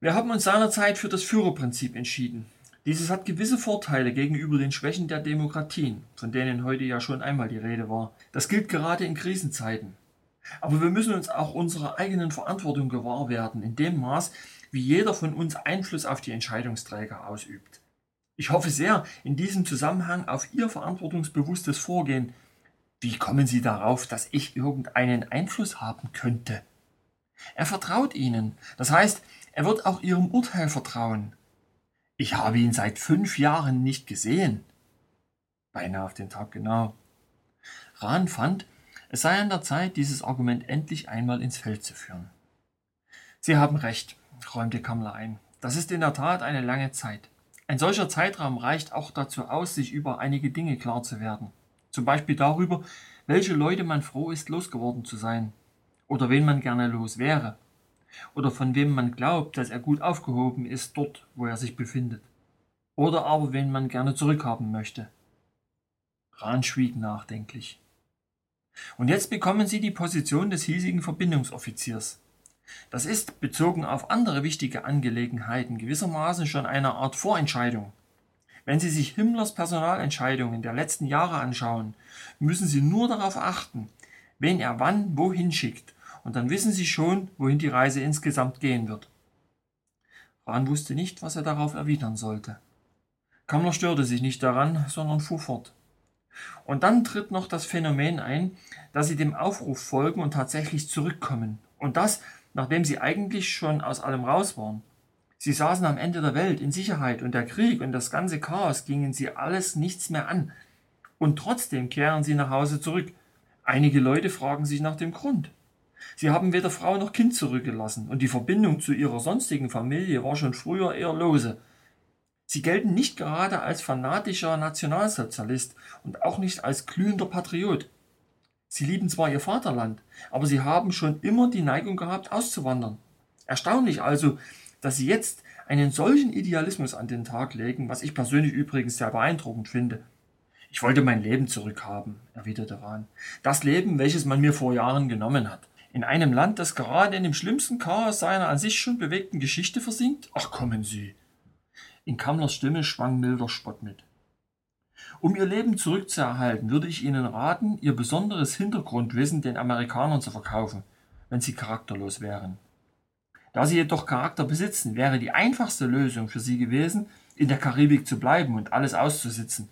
A: Wir haben uns seinerzeit für das Führerprinzip entschieden. Dieses hat gewisse Vorteile gegenüber den Schwächen der Demokratien, von denen heute ja schon einmal die Rede war. Das gilt gerade in Krisenzeiten. Aber wir müssen uns auch unserer eigenen Verantwortung gewahr werden, in dem Maß, wie jeder von uns Einfluss auf die Entscheidungsträger ausübt. Ich hoffe sehr in diesem Zusammenhang auf Ihr verantwortungsbewusstes Vorgehen. Wie kommen Sie darauf, dass ich irgendeinen Einfluss haben könnte? Er vertraut Ihnen, das heißt, er wird auch Ihrem Urteil vertrauen. Ich habe ihn seit fünf Jahren nicht gesehen. Beinahe auf den Tag genau. Rahn fand, es sei an der Zeit, dieses Argument endlich einmal ins Feld zu führen. Sie haben recht, räumte Kammler ein. Das ist in der Tat eine lange Zeit. Ein solcher Zeitraum reicht auch dazu aus, sich über einige Dinge klar zu werden. Zum Beispiel darüber, welche Leute man froh ist, losgeworden zu sein. Oder wen man gerne los wäre. Oder von wem man glaubt, dass er gut aufgehoben ist dort, wo er sich befindet. Oder aber wen man gerne zurückhaben möchte. Rahn schwieg nachdenklich. Und jetzt bekommen Sie die Position des hiesigen Verbindungsoffiziers. Das ist, bezogen auf andere wichtige Angelegenheiten, gewissermaßen schon eine Art Vorentscheidung. Wenn Sie sich Himmlers Personalentscheidungen der letzten Jahre anschauen, müssen Sie nur darauf achten, wen er wann wohin schickt, und dann wissen Sie schon, wohin die Reise insgesamt gehen wird. Rahn wusste nicht, was er darauf erwidern sollte. Kammler störte sich nicht daran, sondern fuhr fort. Und dann tritt noch das Phänomen ein, dass sie dem Aufruf folgen und tatsächlich zurückkommen. Und das, nachdem sie eigentlich schon aus allem raus waren. Sie saßen am Ende der Welt in Sicherheit und der Krieg und das ganze Chaos gingen sie alles nichts mehr an. Und trotzdem kehren sie nach Hause zurück. Einige Leute fragen sich nach dem Grund. Sie haben weder Frau noch Kind zurückgelassen und die Verbindung zu ihrer sonstigen Familie war schon früher eher lose. Sie gelten nicht gerade als fanatischer Nationalsozialist und auch nicht als glühender Patriot. Sie lieben zwar ihr Vaterland, aber sie haben schon immer die Neigung gehabt, auszuwandern. Erstaunlich also, dass sie jetzt einen solchen Idealismus an den Tag legen, was ich persönlich übrigens sehr beeindruckend finde. Ich wollte mein Leben zurückhaben, erwiderte Rahn. Das Leben, welches man mir vor Jahren genommen hat. In einem Land, das gerade in dem schlimmsten Chaos seiner an sich schon bewegten Geschichte versinkt? Ach, kommen Sie. In Kammlers Stimme schwang milder Spott mit. Um ihr Leben zurückzuerhalten, würde ich Ihnen raten, Ihr besonderes Hintergrundwissen den Amerikanern zu verkaufen, wenn Sie charakterlos wären. Da Sie jedoch Charakter besitzen, wäre die einfachste Lösung für Sie gewesen, in der Karibik zu bleiben und alles auszusitzen.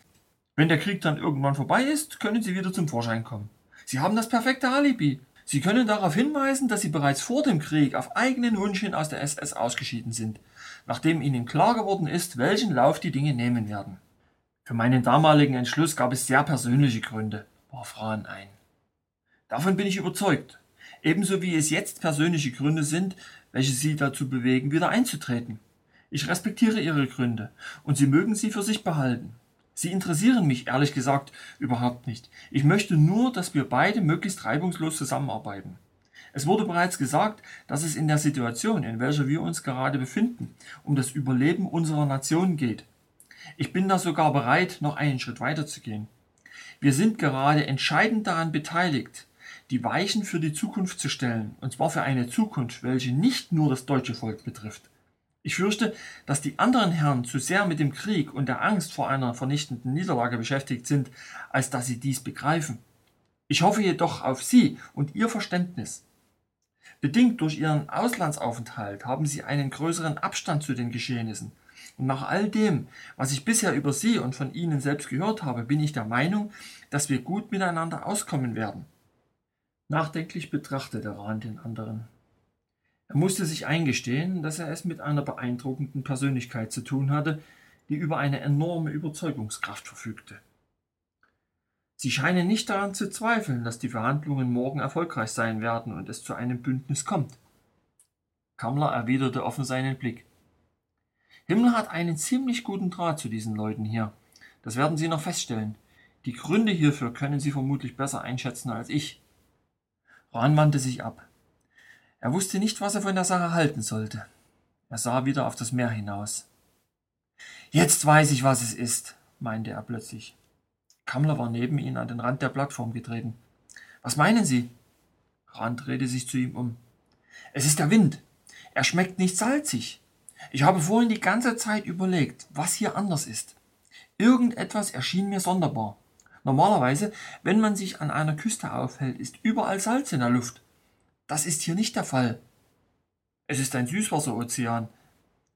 A: Wenn der Krieg dann irgendwann vorbei ist, können Sie wieder zum Vorschein kommen. Sie haben das perfekte Alibi. Sie können darauf hinweisen, dass Sie bereits vor dem Krieg auf eigenen Wunsch hin aus der SS ausgeschieden sind, nachdem Ihnen klar geworden ist, welchen Lauf die Dinge nehmen werden. Für meinen damaligen Entschluss gab es sehr persönliche Gründe. warf Rahn ein. Davon bin ich überzeugt. Ebenso wie es jetzt persönliche Gründe sind, welche Sie dazu bewegen, wieder einzutreten. Ich respektiere Ihre Gründe und Sie mögen sie für sich behalten. Sie interessieren mich ehrlich gesagt überhaupt nicht. Ich möchte nur, dass wir beide möglichst reibungslos zusammenarbeiten. Es wurde bereits gesagt, dass es in der Situation, in welcher wir uns gerade befinden, um das Überleben unserer Nation geht. Ich bin da sogar bereit, noch einen Schritt weiter zu gehen. Wir sind gerade entscheidend daran beteiligt, die Weichen für die Zukunft zu stellen, und zwar für eine Zukunft, welche nicht nur das deutsche Volk betrifft. Ich fürchte, dass die anderen Herren zu sehr mit dem Krieg und der Angst vor einer vernichtenden Niederlage beschäftigt sind, als dass sie dies begreifen. Ich hoffe jedoch auf Sie und Ihr Verständnis. Bedingt durch Ihren Auslandsaufenthalt haben Sie einen größeren Abstand zu den Geschehnissen. Und nach all dem, was ich bisher über Sie und von Ihnen selbst gehört habe, bin ich der Meinung, dass wir gut miteinander auskommen werden. Nachdenklich betrachtete Rahn den anderen. Er musste sich eingestehen, dass er es mit einer beeindruckenden Persönlichkeit zu tun hatte, die über eine enorme Überzeugungskraft verfügte. Sie scheinen nicht daran zu zweifeln, dass die Verhandlungen morgen erfolgreich sein werden und es zu einem Bündnis kommt. Kammler erwiderte offen seinen Blick. Himmler hat einen ziemlich guten Draht zu diesen Leuten hier. Das werden Sie noch feststellen. Die Gründe hierfür können Sie vermutlich besser einschätzen als ich. Rahn wandte sich ab. Er wusste nicht, was er von der Sache halten sollte. Er sah wieder auf das Meer hinaus. Jetzt weiß ich, was es ist, meinte er plötzlich. Kammler war neben ihn an den Rand der Plattform getreten. Was meinen Sie? Rand drehte sich zu ihm um. Es ist der Wind. Er schmeckt nicht salzig. Ich habe vorhin die ganze Zeit überlegt, was hier anders ist. Irgendetwas erschien mir sonderbar. Normalerweise, wenn man sich an einer Küste aufhält, ist überall Salz in der Luft. Das ist hier nicht der Fall. Es ist ein Süßwasserozean.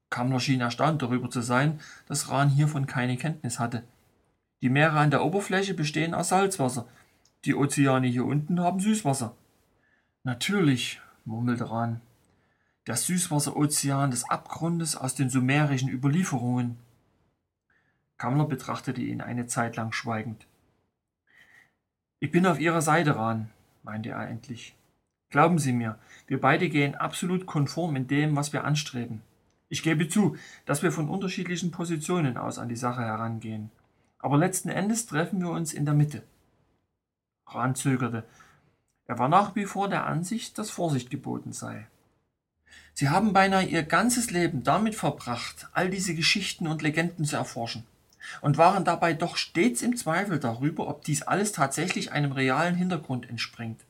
A: Kammler schien erstaunt darüber zu sein, dass Rahn hiervon keine Kenntnis hatte. Die Meere an der Oberfläche bestehen aus Salzwasser. Die Ozeane hier unten haben Süßwasser. Natürlich, murmelte Rahn. Der Süßwasserozean des Abgrundes aus den sumerischen Überlieferungen. Kammler betrachtete ihn eine Zeit lang schweigend. Ich bin auf Ihrer Seite, Rahn, meinte er endlich. Glauben Sie mir, wir beide gehen absolut konform in dem, was wir anstreben. Ich gebe zu, dass wir von unterschiedlichen Positionen aus an die Sache herangehen. Aber letzten Endes treffen wir uns in der Mitte. Rahn zögerte. Er war nach wie vor der Ansicht, dass Vorsicht geboten sei. Sie haben beinahe ihr ganzes Leben damit verbracht, all diese Geschichten und Legenden zu erforschen, und waren dabei doch stets im Zweifel darüber, ob dies alles tatsächlich einem realen Hintergrund entspringt.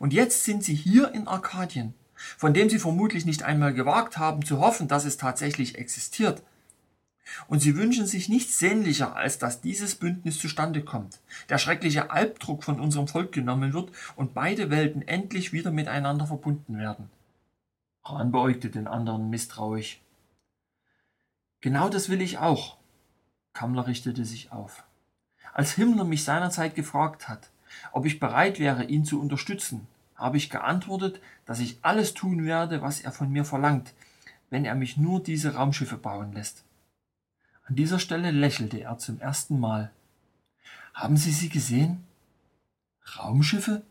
A: Und jetzt sind sie hier in Arkadien, von dem sie vermutlich nicht einmal gewagt haben zu hoffen, dass es tatsächlich existiert. Und sie wünschen sich nichts sehnlicher, als dass dieses Bündnis zustande kommt, der schreckliche Albdruck von unserem Volk genommen wird und beide Welten endlich wieder miteinander verbunden werden. Hahn beäugte den anderen misstrauisch. Genau das will ich auch. Kammler richtete sich auf. Als Himmler mich seinerzeit gefragt hat, ob ich bereit wäre, ihn zu unterstützen, habe ich geantwortet, dass ich alles tun werde, was er von mir verlangt, wenn er mich nur diese Raumschiffe bauen lässt. An dieser Stelle lächelte er zum ersten Mal. Haben Sie sie gesehen? Raumschiffe?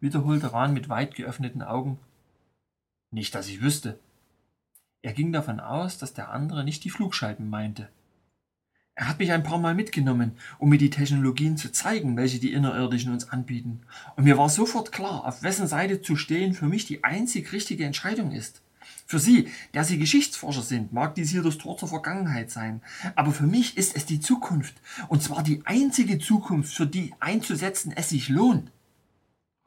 A: wiederholte Rahn mit weit geöffneten Augen. Nicht, dass ich wüsste. Er ging davon aus, dass der andere nicht die Flugscheiben meinte. Er hat mich ein paar Mal mitgenommen, um mir die Technologien zu zeigen, welche die Innerirdischen uns anbieten. Und mir war sofort klar, auf wessen Seite zu stehen für mich die einzig richtige Entscheidung ist. Für Sie, der Sie Geschichtsforscher sind, mag dies hier das Tor zur Vergangenheit sein. Aber für mich ist es die Zukunft. Und zwar die einzige Zukunft, für die einzusetzen es sich lohnt.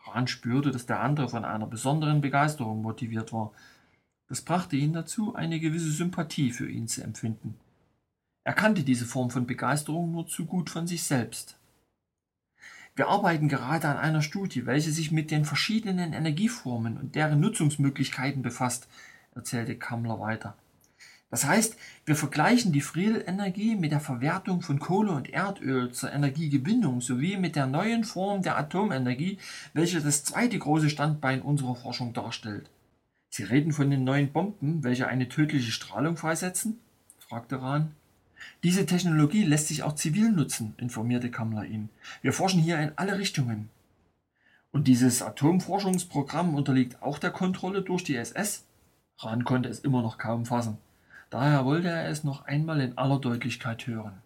A: Rahn spürte, dass der andere von einer besonderen Begeisterung motiviert war. Das brachte ihn dazu, eine gewisse Sympathie für ihn zu empfinden. Er kannte diese Form von Begeisterung nur zu gut von sich selbst. Wir arbeiten gerade an einer Studie, welche sich mit den verschiedenen Energieformen und deren Nutzungsmöglichkeiten befasst, erzählte Kammler weiter. Das heißt, wir vergleichen die Friedelenergie mit der Verwertung von Kohle und Erdöl zur Energiegewinnung sowie mit der neuen Form der Atomenergie, welche das zweite große Standbein unserer Forschung darstellt. Sie reden von den neuen Bomben, welche eine tödliche Strahlung freisetzen? fragte Rahn. Diese Technologie lässt sich auch zivil nutzen, informierte Kammler ihn. Wir forschen hier in alle Richtungen. Und dieses Atomforschungsprogramm unterliegt auch der Kontrolle durch die SS? Rahn konnte es immer noch kaum fassen. Daher wollte er es noch einmal in aller Deutlichkeit hören.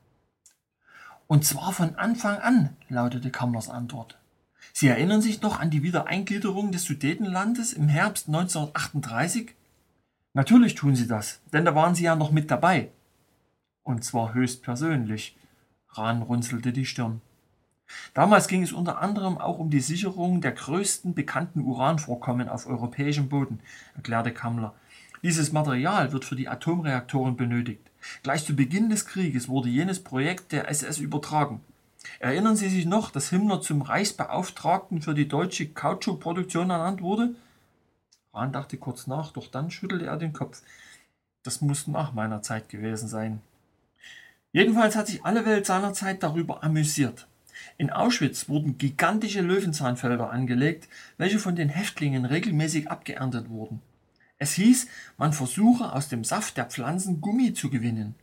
A: Und zwar von Anfang an, lautete Kammlers Antwort. Sie erinnern sich noch an die Wiedereingliederung des Sudetenlandes im Herbst 1938? Natürlich tun Sie das, denn da waren Sie ja noch mit dabei. Und zwar höchst persönlich. Rahn runzelte die Stirn. Damals ging es unter anderem auch um die Sicherung der größten bekannten Uranvorkommen auf europäischem Boden, erklärte Kammler. Dieses Material wird für die Atomreaktoren benötigt. Gleich zu Beginn des Krieges wurde jenes Projekt der SS übertragen. Erinnern Sie sich noch, dass Himmler zum Reichsbeauftragten für die deutsche Kautschukproduktion ernannt wurde? Rahn dachte kurz nach, doch dann schüttelte er den Kopf. Das muss nach meiner Zeit gewesen sein. Jedenfalls hat sich alle Welt seinerzeit darüber amüsiert. In Auschwitz wurden gigantische Löwenzahnfelder angelegt, welche von den Häftlingen regelmäßig abgeerntet wurden. Es hieß, man versuche aus dem Saft der Pflanzen Gummi zu gewinnen.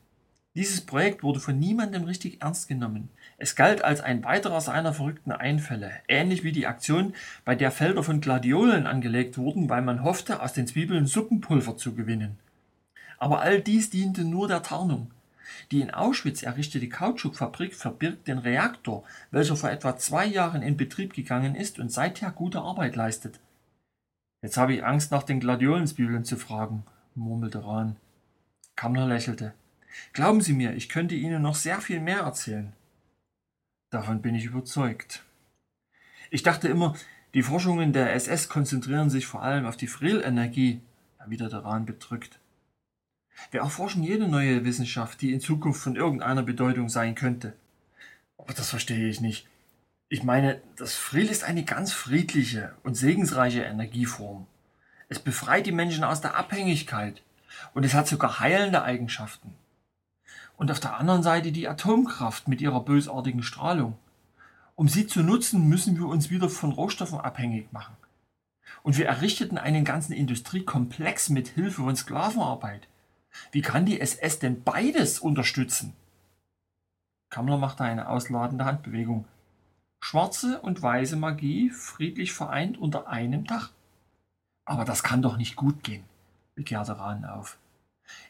A: Dieses Projekt wurde von niemandem richtig ernst genommen. Es galt als ein weiterer seiner verrückten Einfälle, ähnlich wie die Aktion, bei der Felder von Gladiolen angelegt wurden, weil man hoffte, aus den Zwiebeln Suppenpulver zu gewinnen. Aber all dies diente nur der Tarnung. Die in Auschwitz errichtete Kautschukfabrik verbirgt den Reaktor, welcher vor etwa zwei Jahren in Betrieb gegangen ist und seither gute Arbeit leistet. Jetzt habe ich Angst, nach den Gladiolenzwiebeln zu fragen, murmelte Rahn. Kammler lächelte. Glauben Sie mir, ich könnte Ihnen noch sehr viel mehr erzählen. Davon bin ich überzeugt. Ich dachte immer, die Forschungen der SS konzentrieren sich vor allem auf die Frill-Energie, erwiderte Rahn bedrückt. Wir erforschen jede neue Wissenschaft, die in Zukunft von irgendeiner Bedeutung sein könnte. Aber das verstehe ich nicht. Ich meine, das Frill ist eine ganz friedliche und segensreiche Energieform. Es befreit die Menschen aus der Abhängigkeit und es hat sogar heilende Eigenschaften. Und auf der anderen Seite die Atomkraft mit ihrer bösartigen Strahlung. Um sie zu nutzen, müssen wir uns wieder von Rohstoffen abhängig machen. Und wir errichteten einen ganzen Industriekomplex mit Hilfe von Sklavenarbeit. Wie kann die SS denn beides unterstützen? Kammler machte eine ausladende Handbewegung. Schwarze und weiße Magie friedlich vereint unter einem Dach. Aber das kann doch nicht gut gehen, begehrte Rahn auf.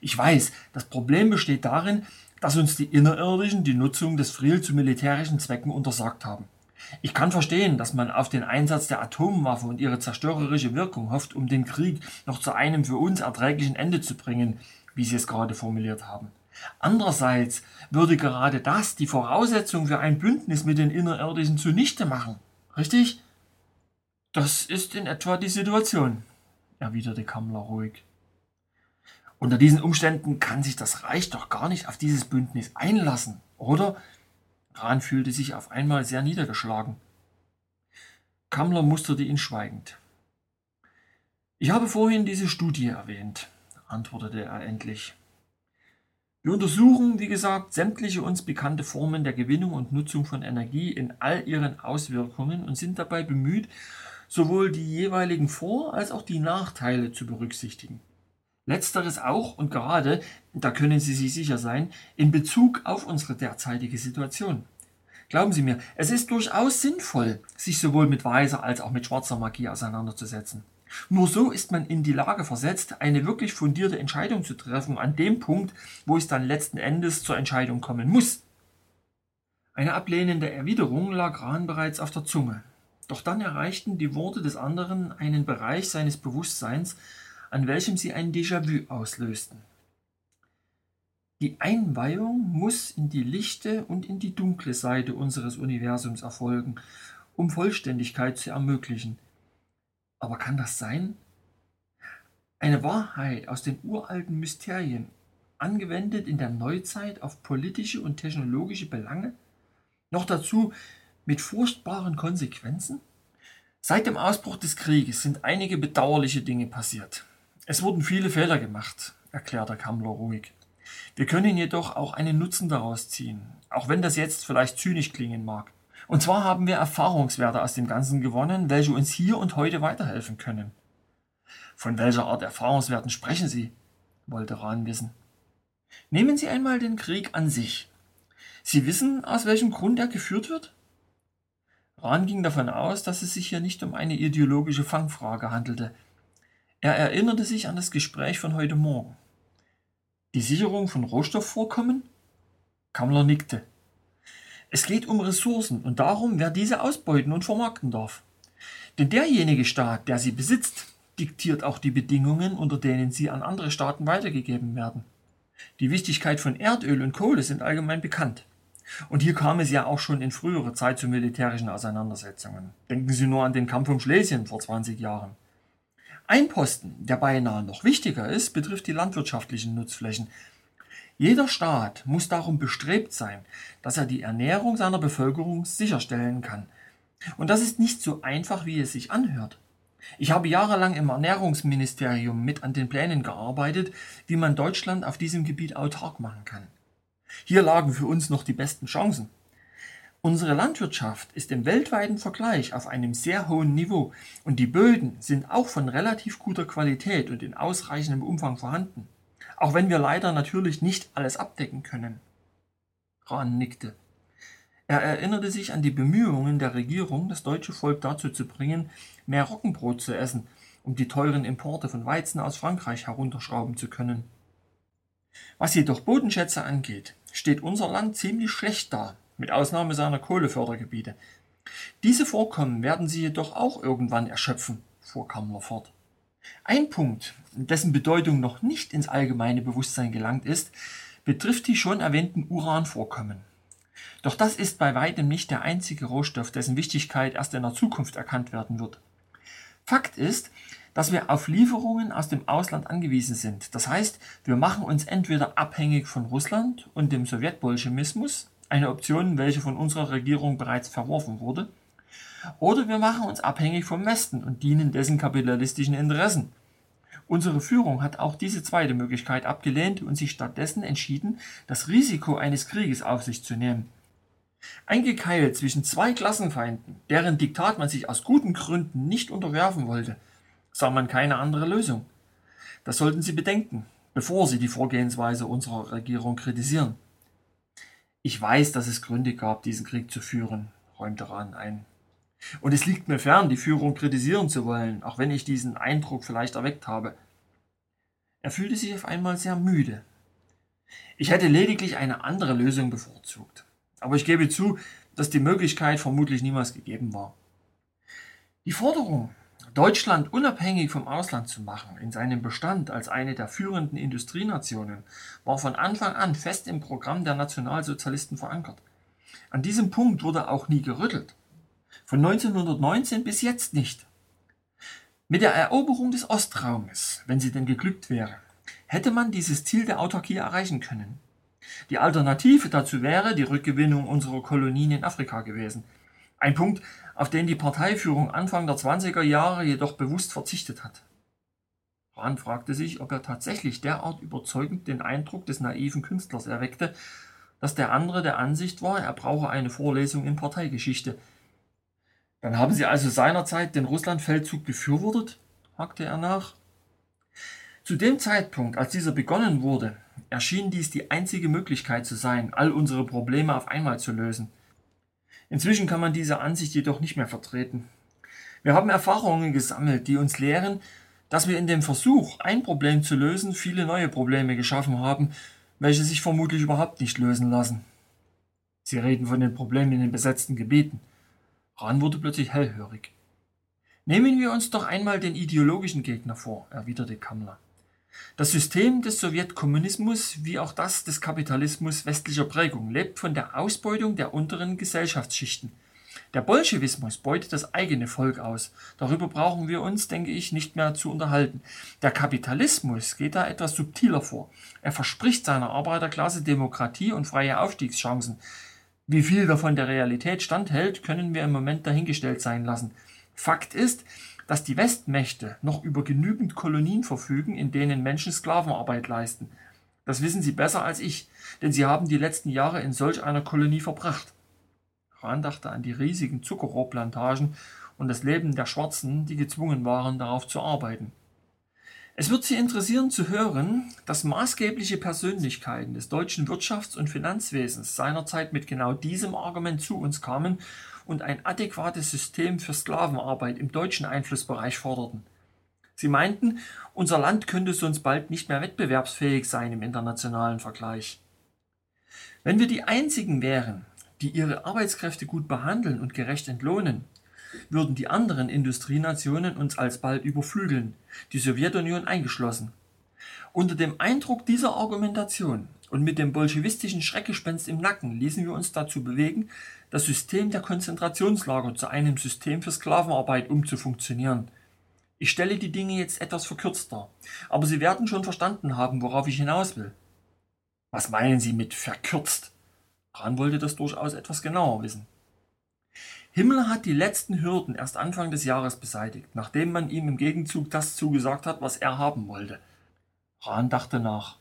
A: Ich weiß, das Problem besteht darin, dass uns die Innerirdischen die Nutzung des Friel zu militärischen Zwecken untersagt haben. Ich kann verstehen, dass man auf den Einsatz der Atomwaffe und ihre zerstörerische Wirkung hofft, um den Krieg noch zu einem für uns erträglichen Ende zu bringen, wie Sie es gerade formuliert haben. Andererseits würde gerade das die Voraussetzung für ein Bündnis mit den Innerirdischen zunichte machen. Richtig? Das ist in etwa die Situation, erwiderte Kammler ruhig. Unter diesen Umständen kann sich das Reich doch gar nicht auf dieses Bündnis einlassen, oder? Rahn fühlte sich auf einmal sehr niedergeschlagen. Kammler musterte ihn schweigend. Ich habe vorhin diese Studie erwähnt, antwortete er endlich. Wir untersuchen, wie gesagt, sämtliche uns bekannte Formen der Gewinnung und Nutzung von Energie in all ihren Auswirkungen und sind dabei bemüht, sowohl die jeweiligen Vor- als auch die Nachteile zu berücksichtigen. Letzteres auch und gerade, da können Sie sich sicher sein, in Bezug auf unsere derzeitige Situation. Glauben Sie mir, es ist durchaus sinnvoll, sich sowohl mit weißer als auch mit schwarzer Magie auseinanderzusetzen. Nur so ist man in die Lage versetzt, eine wirklich fundierte Entscheidung zu treffen an dem Punkt, wo es dann letzten Endes zur Entscheidung kommen muss. Eine ablehnende Erwiderung lag Rahn bereits auf der Zunge. Doch dann erreichten die Worte des anderen einen Bereich seines Bewusstseins, an welchem sie ein Déjà-vu auslösten. Die Einweihung muss in die lichte und in die dunkle Seite unseres Universums erfolgen, um Vollständigkeit zu ermöglichen – aber kann das sein? Eine Wahrheit aus den uralten Mysterien, angewendet in der Neuzeit auf politische und technologische Belange? Noch dazu mit furchtbaren Konsequenzen? Seit dem Ausbruch des Krieges sind einige bedauerliche Dinge passiert. Es wurden viele Fehler gemacht, erklärte Kammler ruhig. Wir können jedoch auch einen Nutzen daraus ziehen, auch wenn das jetzt vielleicht zynisch klingen mag. Und zwar haben wir Erfahrungswerte aus dem Ganzen gewonnen, welche uns hier und heute weiterhelfen können. Von welcher Art Erfahrungswerten sprechen Sie? wollte Rahn wissen. Nehmen Sie einmal den Krieg an sich. Sie wissen, aus welchem Grund er geführt wird? Rahn ging davon aus, dass es sich hier nicht um eine ideologische Fangfrage handelte. Er erinnerte sich an das Gespräch von heute Morgen. Die Sicherung von Rohstoffvorkommen? Kammler nickte. Es geht um Ressourcen und darum, wer diese ausbeuten und vermarkten darf. Denn derjenige Staat, der sie besitzt, diktiert auch die Bedingungen, unter denen sie an andere Staaten weitergegeben werden. Die Wichtigkeit von Erdöl und Kohle sind allgemein bekannt. Und hier kam es ja auch schon in früherer Zeit zu militärischen Auseinandersetzungen. Denken Sie nur an den Kampf um Schlesien vor 20 Jahren. Ein Posten, der beinahe noch wichtiger ist, betrifft die landwirtschaftlichen Nutzflächen. Jeder Staat muss darum bestrebt sein, dass er die Ernährung seiner Bevölkerung sicherstellen kann. Und das ist nicht so einfach, wie es sich anhört. Ich habe jahrelang im Ernährungsministerium mit an den Plänen gearbeitet, wie man Deutschland auf diesem Gebiet autark machen kann. Hier lagen für uns noch die besten Chancen. Unsere Landwirtschaft ist im weltweiten Vergleich auf einem sehr hohen Niveau und die Böden sind auch von relativ guter Qualität und in ausreichendem Umfang vorhanden. Auch wenn wir leider natürlich nicht alles abdecken können. Rahn nickte. Er erinnerte sich an die Bemühungen der Regierung, das deutsche Volk dazu zu bringen, mehr Roggenbrot zu essen, um die teuren Importe von Weizen aus Frankreich herunterschrauben zu können. Was jedoch Bodenschätze angeht, steht unser Land ziemlich schlecht da, mit Ausnahme seiner Kohlefördergebiete. Diese Vorkommen werden sie jedoch auch irgendwann erschöpfen, fuhr Kammler fort. Ein Punkt, dessen Bedeutung noch nicht ins allgemeine Bewusstsein gelangt ist, betrifft die schon erwähnten Uranvorkommen. Doch das ist bei weitem nicht der einzige Rohstoff, dessen Wichtigkeit erst in der Zukunft erkannt werden wird. Fakt ist, dass wir auf Lieferungen aus dem Ausland angewiesen sind. Das heißt, wir machen uns entweder abhängig von Russland und dem Sowjetbolschewismus, eine Option, welche von unserer Regierung bereits verworfen wurde, oder wir machen uns abhängig vom Westen und dienen dessen kapitalistischen Interessen. Unsere Führung hat auch diese zweite Möglichkeit abgelehnt und sich stattdessen entschieden, das Risiko eines Krieges auf sich zu nehmen. Eingekeilt zwischen zwei Klassenfeinden, deren Diktat man sich aus guten Gründen nicht unterwerfen wollte, sah man keine andere Lösung. Das sollten Sie bedenken, bevor Sie die Vorgehensweise unserer Regierung kritisieren. Ich weiß, dass es Gründe gab, diesen Krieg zu führen, räumte Rahn ein. Und es liegt mir fern, die Führung kritisieren zu wollen, auch wenn ich diesen Eindruck vielleicht erweckt habe. Er fühlte sich auf einmal sehr müde. Ich hätte lediglich eine andere Lösung bevorzugt. Aber ich gebe zu, dass die Möglichkeit vermutlich niemals gegeben war. Die Forderung, Deutschland unabhängig vom Ausland zu machen, in seinem Bestand als eine der führenden Industrienationen, war von Anfang an fest im Programm der Nationalsozialisten verankert. An diesem Punkt wurde auch nie gerüttelt. Von 1919 bis jetzt nicht. Mit der Eroberung des Ostraumes, wenn sie denn geglückt wäre, hätte man dieses Ziel der Autarkie erreichen können. Die Alternative dazu wäre die Rückgewinnung unserer Kolonien in Afrika gewesen. Ein Punkt, auf den die Parteiführung Anfang der 20er Jahre jedoch bewusst verzichtet hat. Rahn fragte sich, ob er tatsächlich derart überzeugend den Eindruck des naiven Künstlers erweckte, dass der andere der Ansicht war, er brauche eine Vorlesung in Parteigeschichte. Dann haben Sie also seinerzeit den Russlandfeldzug befürwortet? hakte er nach. Zu dem Zeitpunkt, als dieser begonnen wurde, erschien dies die einzige Möglichkeit zu sein, all unsere Probleme auf einmal zu lösen. Inzwischen kann man diese Ansicht jedoch nicht mehr vertreten. Wir haben Erfahrungen gesammelt, die uns lehren, dass wir in dem Versuch, ein Problem zu lösen, viele neue Probleme geschaffen haben, welche sich vermutlich überhaupt nicht lösen lassen. Sie reden von den Problemen in den besetzten Gebieten. Rahn wurde plötzlich hellhörig. Nehmen wir uns doch einmal den ideologischen Gegner vor, erwiderte Kammler. Das System des Sowjetkommunismus wie auch das des Kapitalismus westlicher Prägung lebt von der Ausbeutung der unteren Gesellschaftsschichten. Der Bolschewismus beutet das eigene Volk aus. Darüber brauchen wir uns, denke ich, nicht mehr zu unterhalten. Der Kapitalismus geht da etwas subtiler vor. Er verspricht seiner Arbeiterklasse Demokratie und freie Aufstiegschancen. Wie viel davon der Realität standhält, können wir im Moment dahingestellt sein lassen. Fakt ist, dass die Westmächte noch über genügend Kolonien verfügen, in denen Menschen Sklavenarbeit leisten. Das wissen sie besser als ich, denn sie haben die letzten Jahre in solch einer Kolonie verbracht. Rahn dachte an die riesigen Zuckerrohrplantagen und das Leben der Schwarzen, die gezwungen waren, darauf zu arbeiten. Es wird Sie interessieren zu hören, dass maßgebliche Persönlichkeiten des deutschen Wirtschafts- und Finanzwesens seinerzeit mit genau diesem Argument zu uns kamen und ein adäquates System für Sklavenarbeit im deutschen Einflussbereich forderten. Sie meinten, unser Land könnte sonst bald nicht mehr wettbewerbsfähig sein im internationalen Vergleich. Wenn wir die Einzigen wären, die ihre Arbeitskräfte gut behandeln und gerecht entlohnen, würden die anderen Industrienationen uns alsbald überflügeln, die Sowjetunion eingeschlossen. Unter dem Eindruck dieser Argumentation und mit dem bolschewistischen Schreckgespenst im Nacken ließen wir uns dazu bewegen, das System der Konzentrationslager zu einem System für Sklavenarbeit umzufunktionieren. Ich stelle die Dinge jetzt etwas verkürzt dar, aber Sie werden schon verstanden haben, worauf ich hinaus will. Was meinen Sie mit verkürzt? Rahn wollte das durchaus etwas genauer wissen. Himmler hat die letzten Hürden erst Anfang des Jahres beseitigt, nachdem man ihm im Gegenzug das zugesagt hat, was er haben wollte. Rahn dachte nach.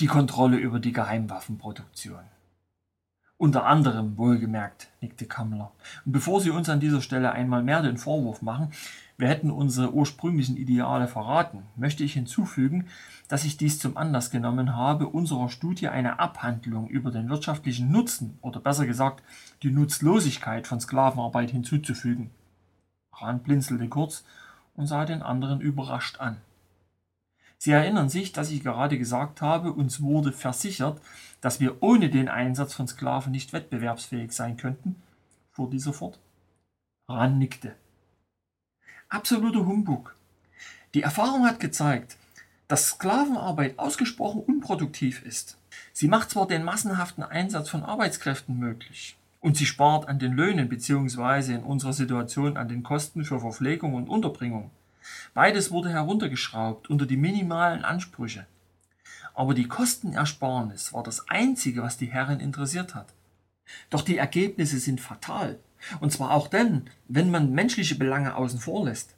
A: Die Kontrolle über die Geheimwaffenproduktion. Unter anderem, wohlgemerkt, nickte Kammler. Und bevor Sie uns an dieser Stelle einmal mehr den Vorwurf machen, wir hätten unsere ursprünglichen Ideale verraten, möchte ich hinzufügen, dass ich dies zum Anlass genommen habe, unserer Studie eine Abhandlung über den wirtschaftlichen Nutzen oder besser gesagt die Nutzlosigkeit von Sklavenarbeit hinzuzufügen. Rahn blinzelte kurz und sah den anderen überrascht an. Sie erinnern sich, dass ich gerade gesagt habe, uns wurde versichert, dass wir ohne den Einsatz von Sklaven nicht wettbewerbsfähig sein könnten? fuhr dieser fort. Rahn nickte. Absoluter Humbug. Die Erfahrung hat gezeigt, dass Sklavenarbeit ausgesprochen unproduktiv ist. Sie macht zwar den massenhaften Einsatz von Arbeitskräften möglich und sie spart an den Löhnen bzw. in unserer Situation an den Kosten für Verpflegung und Unterbringung. Beides wurde heruntergeschraubt unter die minimalen Ansprüche. Aber die Kostenersparnis war das Einzige, was die Herren interessiert hat. Doch die Ergebnisse sind fatal. Und zwar auch dann, wenn man menschliche Belange außen vor lässt.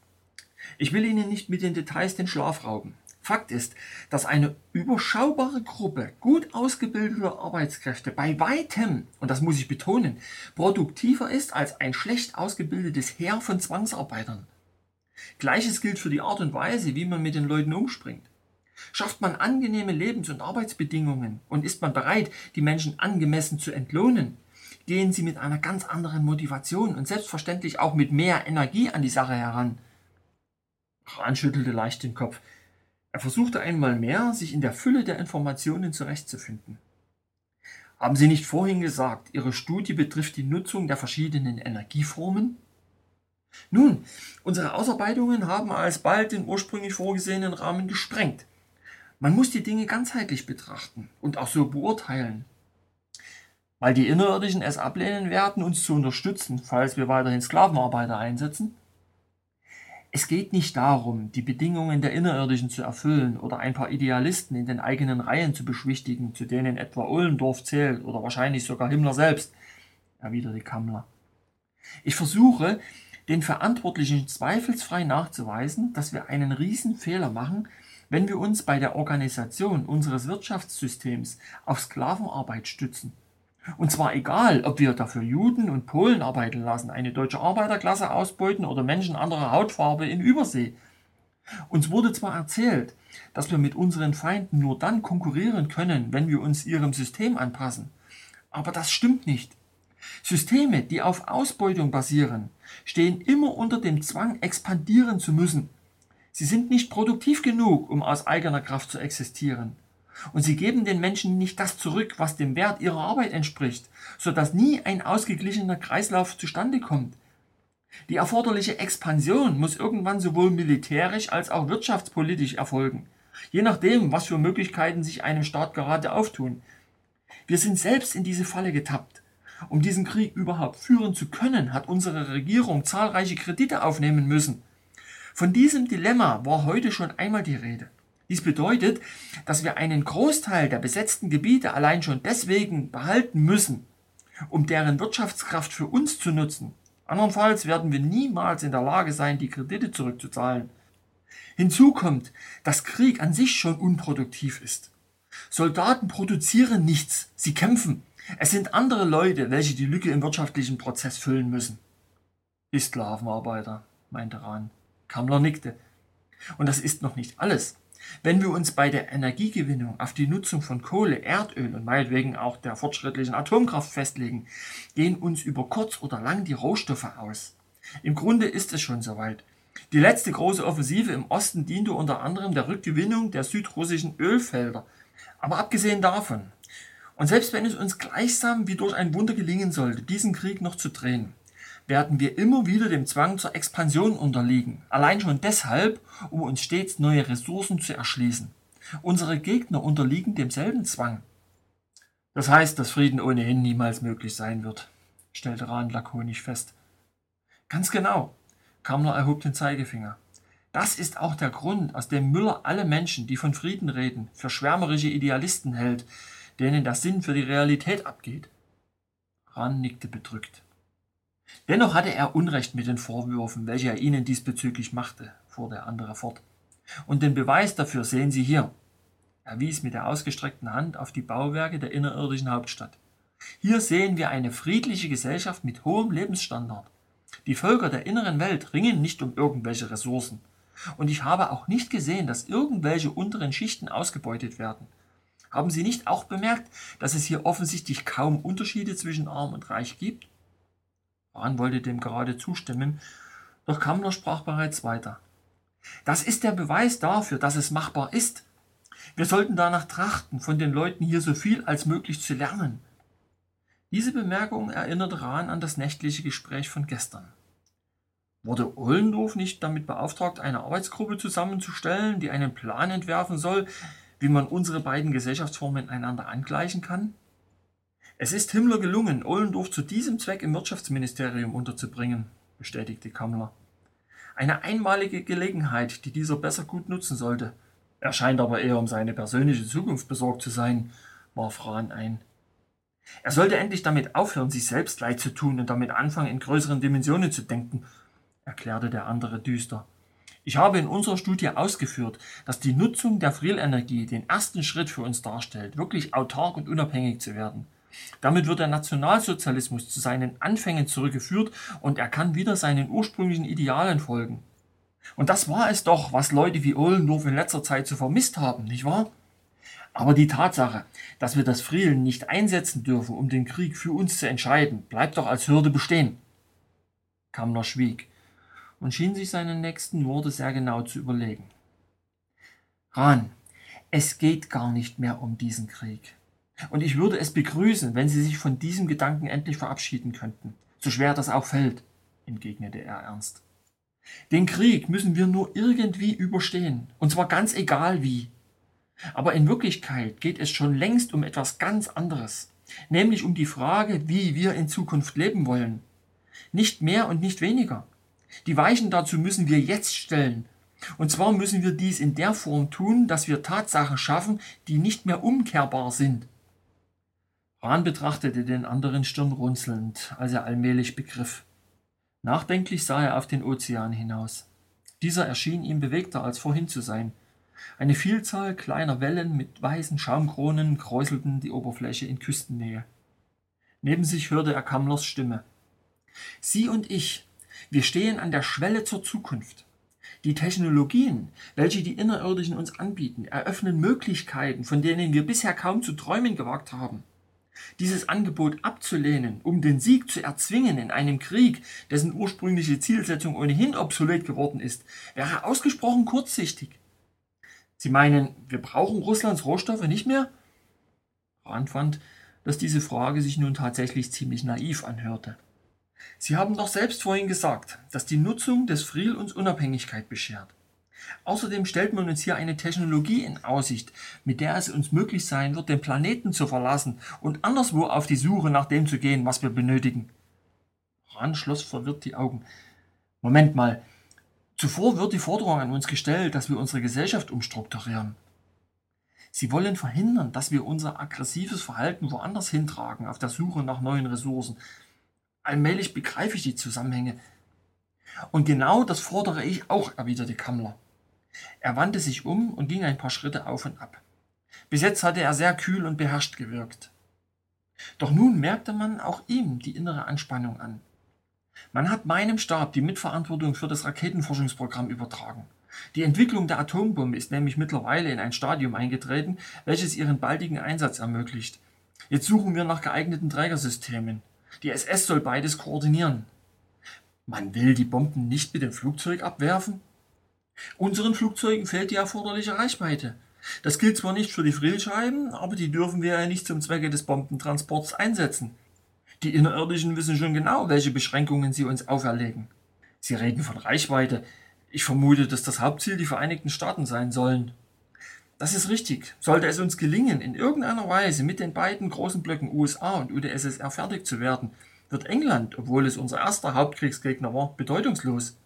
A: Ich will Ihnen nicht mit den Details den Schlaf rauben. Fakt ist, dass eine überschaubare Gruppe gut ausgebildeter Arbeitskräfte bei weitem, und das muss ich betonen, produktiver ist als ein schlecht ausgebildetes Heer von Zwangsarbeitern. Gleiches gilt für die Art und Weise, wie man mit den Leuten umspringt. Schafft man angenehme Lebens- und Arbeitsbedingungen und ist man bereit, die Menschen angemessen zu entlohnen, gehen sie mit einer ganz anderen Motivation und selbstverständlich auch mit mehr Energie an die Sache heran. Rahn schüttelte leicht den Kopf. Er versuchte einmal mehr, sich in der Fülle der Informationen zurechtzufinden. Haben Sie nicht vorhin gesagt, Ihre Studie betrifft die Nutzung der verschiedenen Energieformen? Nun, unsere Ausarbeitungen haben alsbald den ursprünglich vorgesehenen Rahmen gesprengt. Man muss die Dinge ganzheitlich betrachten und auch so beurteilen weil die Innerirdischen es ablehnen werden, uns zu unterstützen, falls wir weiterhin Sklavenarbeiter einsetzen? Es geht nicht darum, die Bedingungen der Innerirdischen zu erfüllen oder ein paar Idealisten in den eigenen Reihen zu beschwichtigen, zu denen etwa Ohlendorf zählt oder wahrscheinlich sogar Himmler selbst, erwiderte Kammler. Ich versuche, den Verantwortlichen zweifelsfrei nachzuweisen, dass wir einen Riesenfehler machen, wenn wir uns bei der Organisation unseres Wirtschaftssystems auf Sklavenarbeit stützen und zwar egal, ob wir dafür Juden und Polen arbeiten lassen, eine deutsche Arbeiterklasse ausbeuten oder Menschen anderer Hautfarbe in Übersee. Uns wurde zwar erzählt, dass wir mit unseren Feinden nur dann konkurrieren können, wenn wir uns ihrem System anpassen. Aber das stimmt nicht. Systeme, die auf Ausbeutung basieren, stehen immer unter dem Zwang, expandieren zu müssen. Sie sind nicht produktiv genug, um aus eigener Kraft zu existieren. Und sie geben den Menschen nicht das zurück, was dem Wert ihrer Arbeit entspricht, sodass nie ein ausgeglichener Kreislauf zustande kommt. Die erforderliche Expansion muss irgendwann sowohl militärisch als auch wirtschaftspolitisch erfolgen, je nachdem, was für Möglichkeiten sich einem Staat gerade auftun. Wir sind selbst in diese Falle getappt. Um diesen Krieg überhaupt führen zu können, hat unsere Regierung zahlreiche Kredite aufnehmen müssen. Von diesem Dilemma war heute schon einmal die Rede. Dies bedeutet, dass wir einen Großteil der besetzten Gebiete allein schon deswegen behalten müssen, um deren Wirtschaftskraft für uns zu nutzen. Andernfalls werden wir niemals in der Lage sein, die Kredite zurückzuzahlen. Hinzu kommt, dass Krieg an sich schon unproduktiv ist. Soldaten produzieren nichts, sie kämpfen. Es sind andere Leute, welche die Lücke im wirtschaftlichen Prozess füllen müssen. Die Sklavenarbeiter, meinte Rahn. Kammler nickte. Und das ist noch nicht alles. Wenn wir uns bei der Energiegewinnung auf die Nutzung von Kohle, Erdöl und meinetwegen auch der fortschrittlichen Atomkraft festlegen, gehen uns über kurz oder lang die Rohstoffe aus. Im Grunde ist es schon soweit. Die letzte große Offensive im Osten diente unter anderem der Rückgewinnung der südrussischen Ölfelder. Aber abgesehen davon, und selbst wenn es uns gleichsam wie durch ein Wunder gelingen sollte, diesen Krieg noch zu drehen, werden wir immer wieder dem Zwang zur Expansion unterliegen. Allein schon deshalb, um uns stets neue Ressourcen zu erschließen. Unsere Gegner unterliegen demselben Zwang. Das heißt, dass Frieden ohnehin niemals möglich sein wird, stellte Rahn lakonisch fest. Ganz genau. Kammler erhob den Zeigefinger. Das ist auch der Grund, aus dem Müller alle Menschen, die von Frieden reden, für schwärmerische Idealisten hält, denen der Sinn für die Realität abgeht. Rahn nickte bedrückt. Dennoch hatte er Unrecht mit den Vorwürfen, welche er ihnen diesbezüglich machte, fuhr der andere fort. Und den Beweis dafür sehen Sie hier. Er wies mit der ausgestreckten Hand auf die Bauwerke der innerirdischen Hauptstadt. Hier sehen wir eine friedliche Gesellschaft mit hohem Lebensstandard. Die Völker der inneren Welt ringen nicht um irgendwelche Ressourcen. Und ich habe auch nicht gesehen, dass irgendwelche unteren Schichten ausgebeutet werden. Haben Sie nicht auch bemerkt, dass es hier offensichtlich kaum Unterschiede zwischen arm und reich gibt? Hahn wollte dem gerade zustimmen, doch Kammler sprach bereits weiter. Das ist der Beweis dafür, dass es machbar ist. Wir sollten danach trachten, von den Leuten hier so viel als möglich zu lernen. Diese Bemerkung erinnerte Rahn an das nächtliche Gespräch von gestern. Wurde Ollendorf nicht damit beauftragt, eine Arbeitsgruppe zusammenzustellen, die einen Plan entwerfen soll, wie man unsere beiden Gesellschaftsformen einander angleichen kann? Es ist Himmler gelungen, Ollendorf zu diesem Zweck im Wirtschaftsministerium unterzubringen, bestätigte Kammler. Eine einmalige Gelegenheit, die dieser besser gut nutzen sollte. Er scheint aber eher um seine persönliche Zukunft besorgt zu sein, warf Rahn ein. Er sollte endlich damit aufhören, sich selbst leid zu tun und damit anfangen, in größeren Dimensionen zu denken, erklärte der andere düster. Ich habe in unserer Studie ausgeführt, dass die Nutzung der Frielenergie den ersten Schritt für uns darstellt, wirklich autark und unabhängig zu werden. Damit wird der Nationalsozialismus zu seinen Anfängen zurückgeführt und er kann wieder seinen ursprünglichen Idealen folgen. Und das war es doch, was Leute wie Ohlendorf in letzter Zeit so vermisst haben, nicht wahr? Aber die Tatsache, dass wir das Frieden nicht einsetzen dürfen, um den Krieg für uns zu entscheiden, bleibt doch als Hürde bestehen. Kammler schwieg und schien sich seine nächsten Worte sehr genau zu überlegen. Rahn, es geht gar nicht mehr um diesen Krieg. Und ich würde es begrüßen, wenn Sie sich von diesem Gedanken endlich verabschieden könnten, so schwer das auch fällt, entgegnete er ernst. Den Krieg müssen wir nur irgendwie überstehen, und zwar ganz egal wie. Aber in Wirklichkeit geht es schon längst um etwas ganz anderes, nämlich um die Frage, wie wir in Zukunft leben wollen. Nicht mehr und nicht weniger. Die Weichen dazu müssen wir jetzt stellen. Und zwar müssen wir dies in der Form tun, dass wir Tatsachen schaffen, die nicht mehr umkehrbar sind. Rahn betrachtete den anderen stirnrunzelnd, als er allmählich begriff. Nachdenklich sah er auf den Ozean hinaus. Dieser erschien ihm bewegter als vorhin zu sein. Eine Vielzahl kleiner Wellen mit weißen Schaumkronen kräuselten die Oberfläche in Küstennähe. Neben sich hörte er Kammlers Stimme. Sie und ich, wir stehen an der Schwelle zur Zukunft. Die Technologien, welche die Innerirdischen uns anbieten, eröffnen Möglichkeiten, von denen wir bisher kaum zu träumen gewagt haben. Dieses Angebot abzulehnen, um den Sieg zu erzwingen in einem Krieg, dessen ursprüngliche Zielsetzung ohnehin obsolet geworden ist, wäre ausgesprochen kurzsichtig. Sie meinen, wir brauchen Russlands Rohstoffe nicht mehr? Rand fand, dass diese Frage sich nun tatsächlich ziemlich naiv anhörte. Sie haben doch selbst vorhin gesagt, dass die Nutzung des Friel uns Unabhängigkeit beschert. Außerdem stellt man uns hier eine Technologie in Aussicht, mit der es uns möglich sein wird, den Planeten zu verlassen und anderswo auf die Suche nach dem zu gehen, was wir benötigen. Ran schloss verwirrt die Augen. Moment mal. Zuvor wird die Forderung an uns gestellt, dass wir unsere Gesellschaft umstrukturieren. Sie wollen verhindern, dass wir unser aggressives Verhalten woanders hintragen, auf der Suche nach neuen Ressourcen. Allmählich begreife ich die Zusammenhänge. Und genau das fordere ich auch, erwiderte Kammler. Er wandte sich um und ging ein paar Schritte auf und ab. Bis jetzt hatte er sehr kühl und beherrscht gewirkt. Doch nun merkte man auch ihm die innere Anspannung an. Man hat meinem Stab die Mitverantwortung für das Raketenforschungsprogramm übertragen. Die Entwicklung der Atombombe ist nämlich mittlerweile in ein Stadium eingetreten, welches ihren baldigen Einsatz ermöglicht. Jetzt suchen wir nach geeigneten Trägersystemen. Die SS soll beides koordinieren. Man will die Bomben nicht mit dem Flugzeug abwerfen? Unseren Flugzeugen fehlt die erforderliche Reichweite. Das gilt zwar nicht für die Friedscheiben, aber die dürfen wir ja nicht zum Zwecke des Bombentransports einsetzen. Die Innerirdischen wissen schon genau, welche Beschränkungen sie uns auferlegen. Sie reden von Reichweite. Ich vermute, dass das Hauptziel die Vereinigten Staaten sein sollen. Das ist richtig. Sollte es uns gelingen, in irgendeiner Weise mit den beiden großen Blöcken USA und UdSSR fertig zu werden, wird England, obwohl es unser erster Hauptkriegsgegner war, bedeutungslos.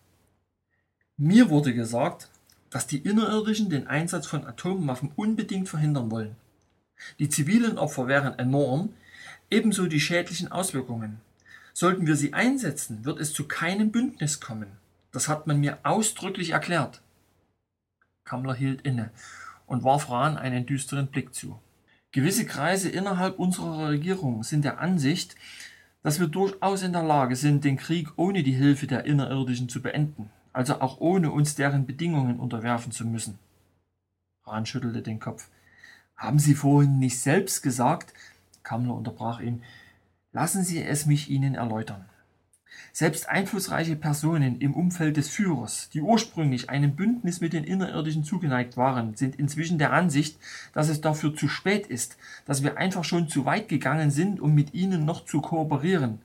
A: Mir wurde gesagt, dass die Innerirdischen den Einsatz von Atomwaffen unbedingt verhindern wollen. Die zivilen Opfer wären enorm, ebenso die schädlichen Auswirkungen. Sollten wir sie einsetzen, wird es zu keinem Bündnis kommen. Das hat man mir ausdrücklich erklärt. Kammler hielt inne und warf Rahn einen düsteren Blick zu. Gewisse Kreise innerhalb unserer Regierung sind der Ansicht, dass wir durchaus in der Lage sind, den Krieg ohne die Hilfe der Innerirdischen zu beenden, also auch ohne uns deren Bedingungen unterwerfen zu müssen. Rahn schüttelte den Kopf. Haben Sie vorhin nicht selbst gesagt, Kammler unterbrach ihn, lassen Sie es mich Ihnen erläutern. Selbst einflussreiche Personen im Umfeld des Führers, die ursprünglich einem Bündnis mit den Innerirdischen zugeneigt waren, sind inzwischen der Ansicht, dass es dafür zu spät ist, dass wir einfach schon zu weit gegangen sind, um mit ihnen noch zu kooperieren.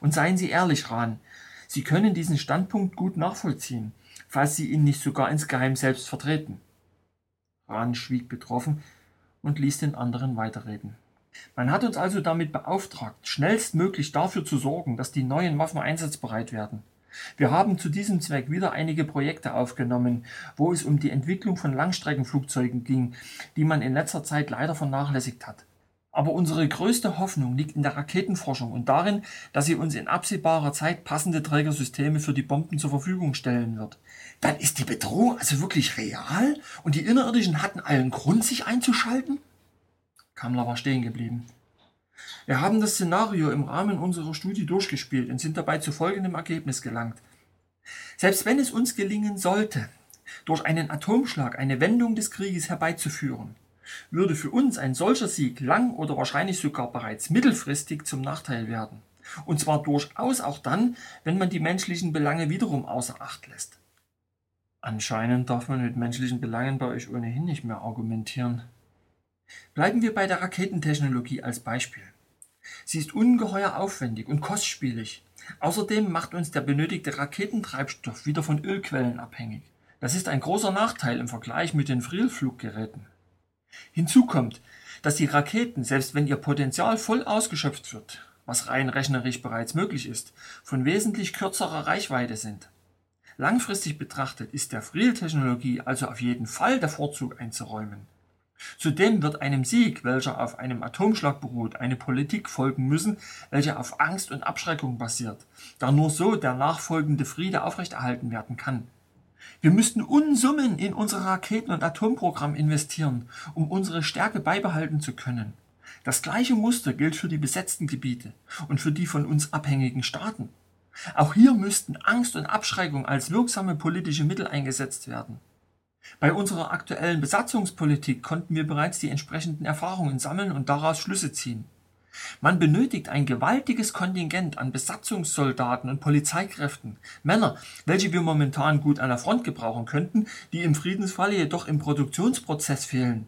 A: Und seien Sie ehrlich, Rahn, Sie können diesen Standpunkt gut nachvollziehen, falls Sie ihn nicht sogar insgeheim selbst vertreten. Rahn schwieg betroffen und ließ den anderen weiterreden. Man hat uns also damit beauftragt, schnellstmöglich dafür zu sorgen, dass die neuen Waffen einsatzbereit werden. Wir haben zu diesem Zweck wieder einige Projekte aufgenommen, wo es um die Entwicklung von Langstreckenflugzeugen ging, die man in letzter Zeit leider vernachlässigt hat. Aber unsere größte Hoffnung liegt in der Raketenforschung und darin, dass sie uns in absehbarer Zeit passende Trägersysteme für die Bomben zur Verfügung stellen wird. Dann ist die Bedrohung also wirklich real und die Innerirdischen hatten allen Grund, sich einzuschalten? Kammler war stehen geblieben. Wir haben das Szenario im Rahmen unserer Studie durchgespielt und sind dabei zu folgendem Ergebnis gelangt. Selbst wenn es uns gelingen sollte, durch einen Atomschlag eine Wendung des Krieges herbeizuführen, würde für uns ein solcher Sieg lang oder wahrscheinlich sogar bereits mittelfristig zum Nachteil werden. Und zwar durchaus auch dann, wenn man die menschlichen Belange wiederum außer Acht lässt. Anscheinend darf man mit menschlichen Belangen bei euch ohnehin nicht mehr argumentieren. Bleiben wir bei der Raketentechnologie als Beispiel. Sie ist ungeheuer aufwendig und kostspielig. Außerdem macht uns der benötigte Raketentreibstoff wieder von Ölquellen abhängig. Das ist ein großer Nachteil im Vergleich mit den Frielfluggeräten. Hinzu kommt, dass die Raketen, selbst wenn ihr Potenzial voll ausgeschöpft wird, was rein rechnerisch bereits möglich ist, von wesentlich kürzerer Reichweite sind. Langfristig betrachtet ist der Friel-Technologie also auf jeden Fall der Vorzug einzuräumen. Zudem wird einem Sieg, welcher auf einem Atomschlag beruht, eine Politik folgen müssen, welche auf Angst und Abschreckung basiert, da nur so der nachfolgende Friede aufrechterhalten werden kann. Wir müssten Unsummen in unser Raketen- und Atomprogramm investieren, um unsere Stärke beibehalten zu können. Das gleiche Muster gilt für die besetzten Gebiete und für die von uns abhängigen Staaten. Auch hier müssten Angst und Abschreckung als wirksame politische Mittel eingesetzt werden. Bei unserer aktuellen Besatzungspolitik konnten wir bereits die entsprechenden Erfahrungen sammeln und daraus Schlüsse ziehen. Man benötigt ein gewaltiges Kontingent an Besatzungssoldaten und Polizeikräften, Männer, welche wir momentan gut an der Front gebrauchen könnten, die im Friedensfalle jedoch im Produktionsprozess fehlen.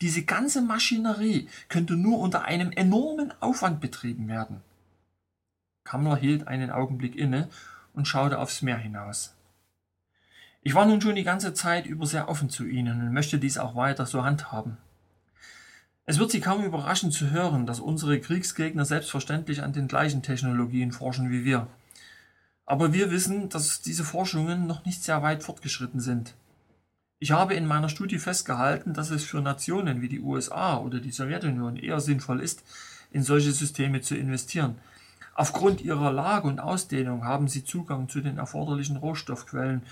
A: Diese ganze Maschinerie könnte nur unter einem enormen Aufwand betrieben werden. Kammler hielt einen Augenblick inne und schaute aufs Meer hinaus. Ich war nun schon die ganze Zeit über sehr offen zu Ihnen und möchte dies auch weiter so handhaben. Es wird Sie kaum überraschen zu hören, dass unsere Kriegsgegner selbstverständlich an den gleichen Technologien forschen wie wir. Aber wir wissen, dass diese Forschungen noch nicht sehr weit fortgeschritten sind. Ich habe in meiner Studie festgehalten, dass es für Nationen wie die USA oder die Sowjetunion eher sinnvoll ist, in solche Systeme zu investieren. Aufgrund ihrer Lage und Ausdehnung haben sie Zugang zu den erforderlichen Rohstoffquellen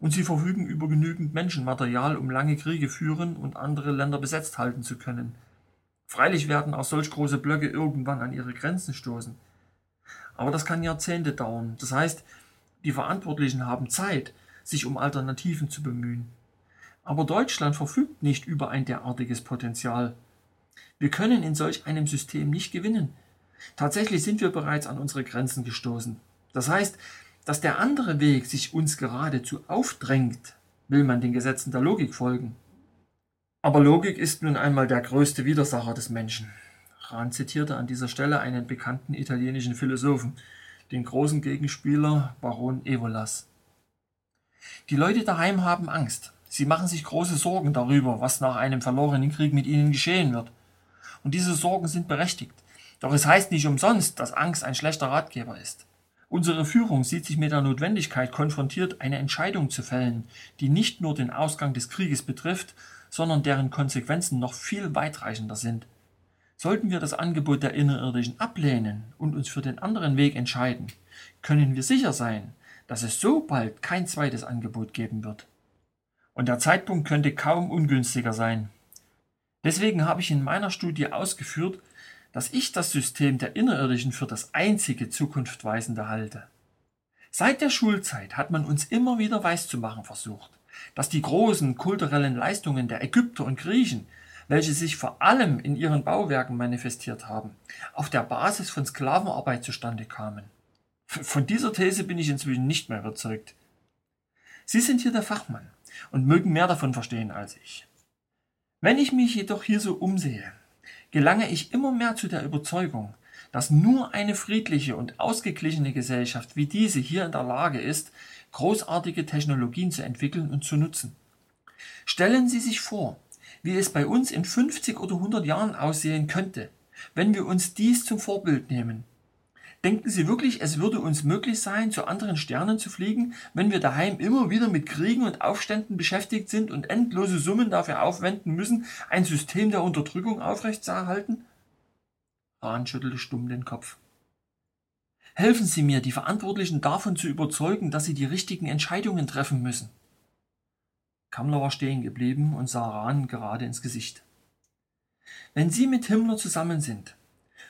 A: und sie verfügen über genügend Menschenmaterial, um lange Kriege führen und andere Länder besetzt halten zu können. Freilich werden auch solch große Blöcke irgendwann an ihre Grenzen stoßen. Aber das kann Jahrzehnte dauern. Das heißt, die Verantwortlichen haben Zeit, sich um Alternativen zu bemühen. Aber Deutschland verfügt nicht über ein derartiges Potenzial. Wir können in solch einem System nicht gewinnen. Tatsächlich sind wir bereits an unsere Grenzen gestoßen. Das heißt, dass der andere Weg sich uns geradezu aufdrängt, will man den Gesetzen der Logik folgen. Aber Logik ist nun einmal der größte Widersacher des Menschen. Rahn zitierte an dieser Stelle einen bekannten italienischen Philosophen, den großen Gegenspieler Baron Evolas. Die Leute daheim haben Angst. Sie machen sich große Sorgen darüber, was nach einem verlorenen Krieg mit ihnen geschehen wird. Und diese Sorgen sind berechtigt. Doch es heißt nicht umsonst, dass Angst ein schlechter Ratgeber ist. Unsere Führung sieht sich mit der Notwendigkeit konfrontiert, eine Entscheidung zu fällen, die nicht nur den Ausgang des Krieges betrifft, sondern deren Konsequenzen noch viel weitreichender sind. Sollten wir das Angebot der Innerirdischen ablehnen und uns für den anderen Weg entscheiden, können wir sicher sein, dass es so bald kein zweites Angebot geben wird. Und der Zeitpunkt könnte kaum ungünstiger sein. Deswegen habe ich in meiner Studie ausgeführt, dass ich das System der Innerirdischen für das einzige zukunftweisende halte. Seit der Schulzeit hat man uns immer wieder weiszumachen versucht, dass die großen kulturellen Leistungen der Ägypter und Griechen, welche sich vor allem in ihren Bauwerken manifestiert haben, auf der Basis von Sklavenarbeit zustande kamen. Von dieser These bin ich inzwischen nicht mehr überzeugt. Sie sind hier der Fachmann und mögen mehr davon verstehen als ich. Wenn ich mich jedoch hier so umsehe, gelange ich immer mehr zu der Überzeugung, dass nur eine friedliche und ausgeglichene Gesellschaft wie diese hier in der Lage ist, großartige Technologien zu entwickeln und zu nutzen. Stellen Sie sich vor, wie es bei uns in 50 oder 100 Jahren aussehen könnte, wenn wir uns dies zum Vorbild nehmen. Denken Sie wirklich, es würde uns möglich sein, zu anderen Sternen zu fliegen, wenn wir daheim immer wieder mit Kriegen und Aufständen beschäftigt sind und endlose Summen dafür aufwenden müssen, ein System der Unterdrückung aufrechtzuerhalten? Rahn schüttelte stumm den Kopf. Helfen Sie mir, die Verantwortlichen davon zu überzeugen, dass sie die richtigen Entscheidungen treffen müssen. Kammler war stehen geblieben und sah Rahn gerade ins Gesicht. Wenn Sie mit Himmler zusammen sind,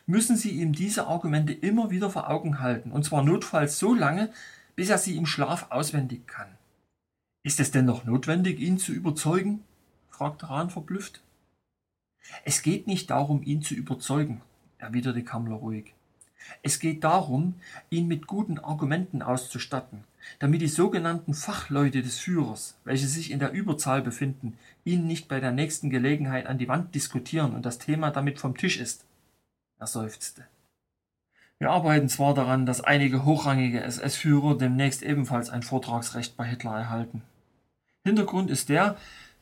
A: müssen Sie ihm diese Argumente immer wieder vor Augen halten, und zwar notfalls so lange, bis er sie im Schlaf auswendig kann. Ist es denn noch notwendig, ihn zu überzeugen? fragte Rahn verblüfft. Es geht nicht darum, ihn zu überzeugen, erwiderte Kammler ruhig. Es geht darum, ihn mit guten Argumenten auszustatten, damit die sogenannten Fachleute des Führers, welche sich in der Überzahl befinden, ihn nicht bei der nächsten Gelegenheit an die Wand diskutieren und das Thema damit vom Tisch ist. Er seufzte. Wir arbeiten zwar daran, dass einige hochrangige SS-Führer demnächst ebenfalls ein Vortragsrecht bei Hitler erhalten. Hintergrund ist der,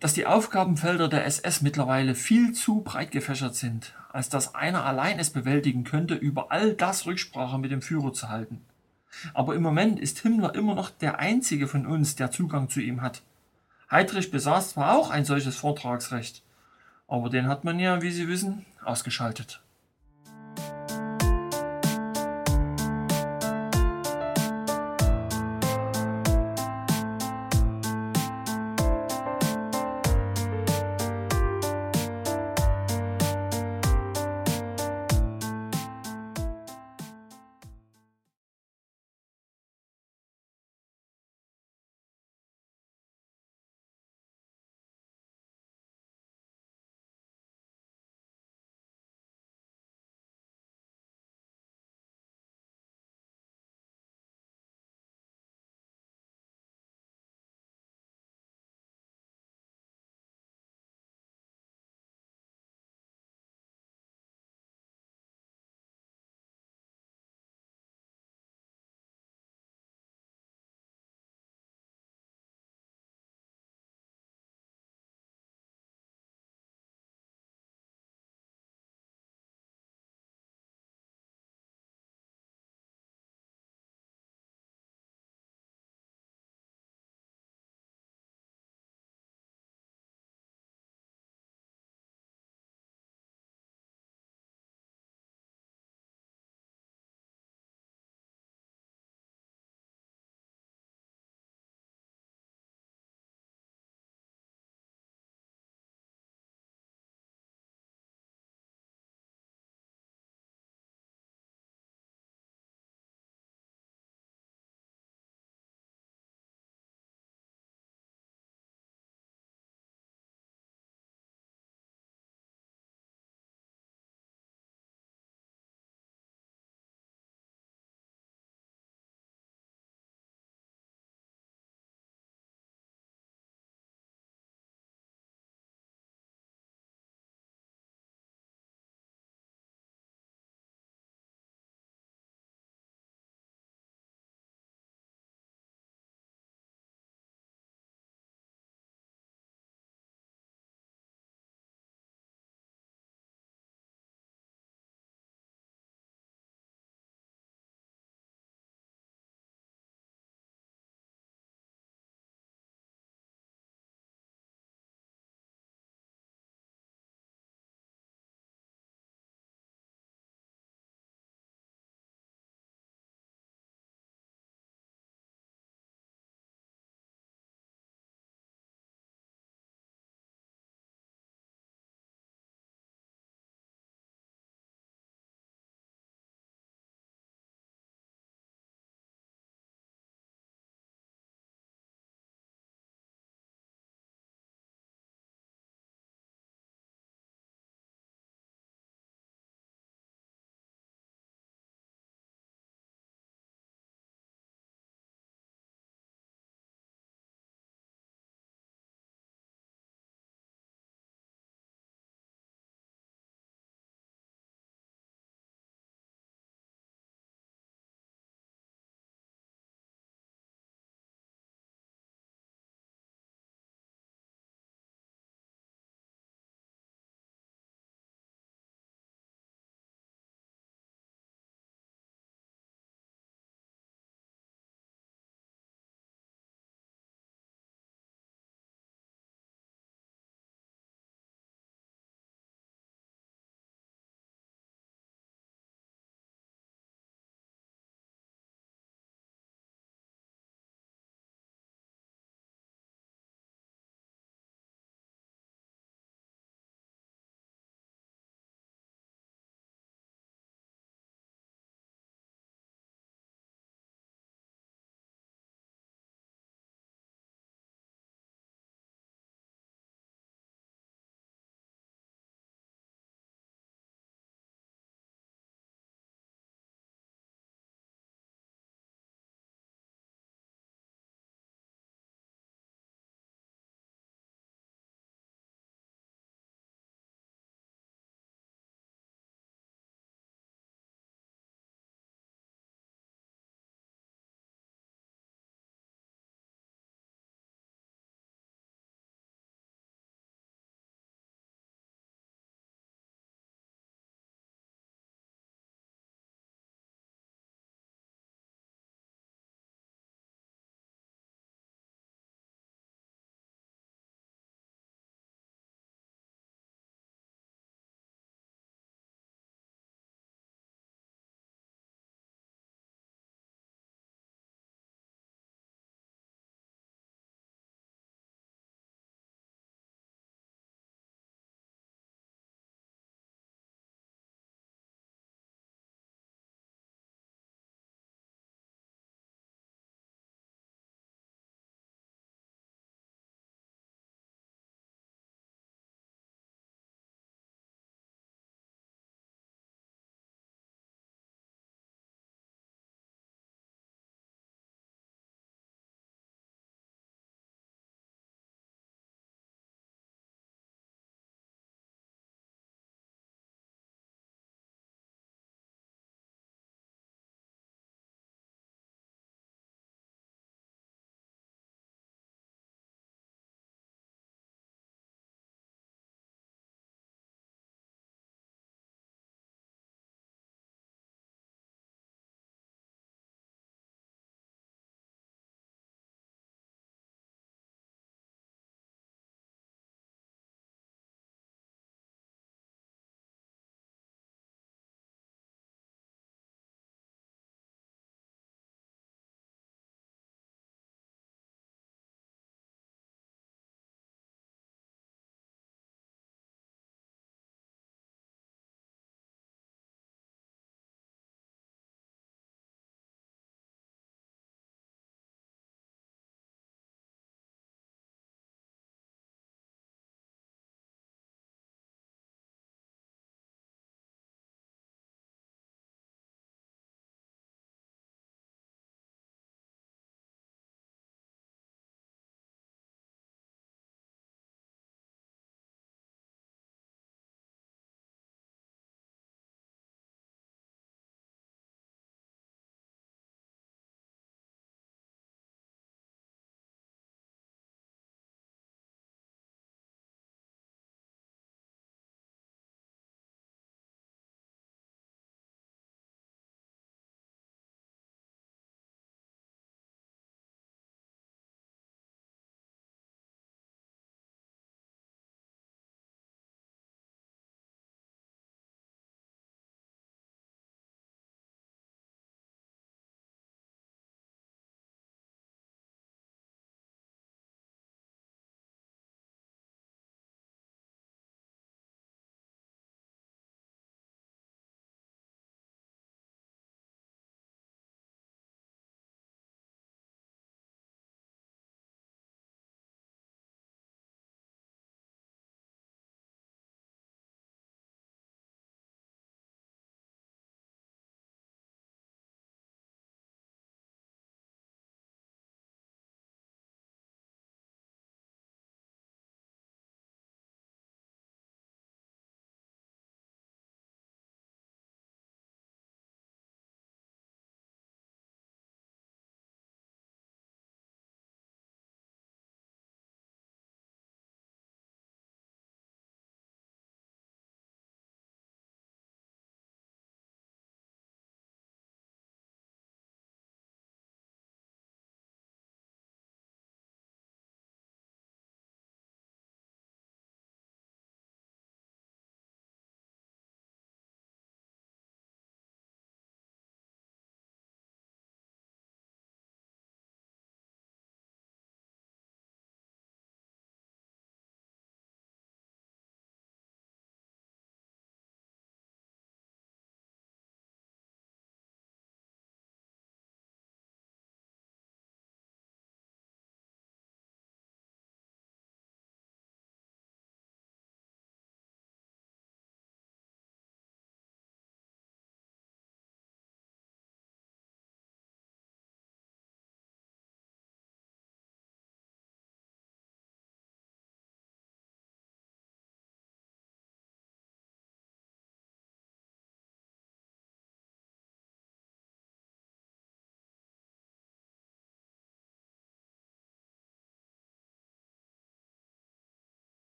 A: dass die Aufgabenfelder der SS mittlerweile viel zu breit gefächert sind, als dass einer allein es bewältigen könnte, über all das Rücksprache mit dem Führer zu halten. Aber im Moment ist Himmler immer noch der einzige von uns, der Zugang zu ihm hat. Heydrich besaß zwar auch ein solches Vortragsrecht, aber den hat man ja, wie Sie wissen, ausgeschaltet.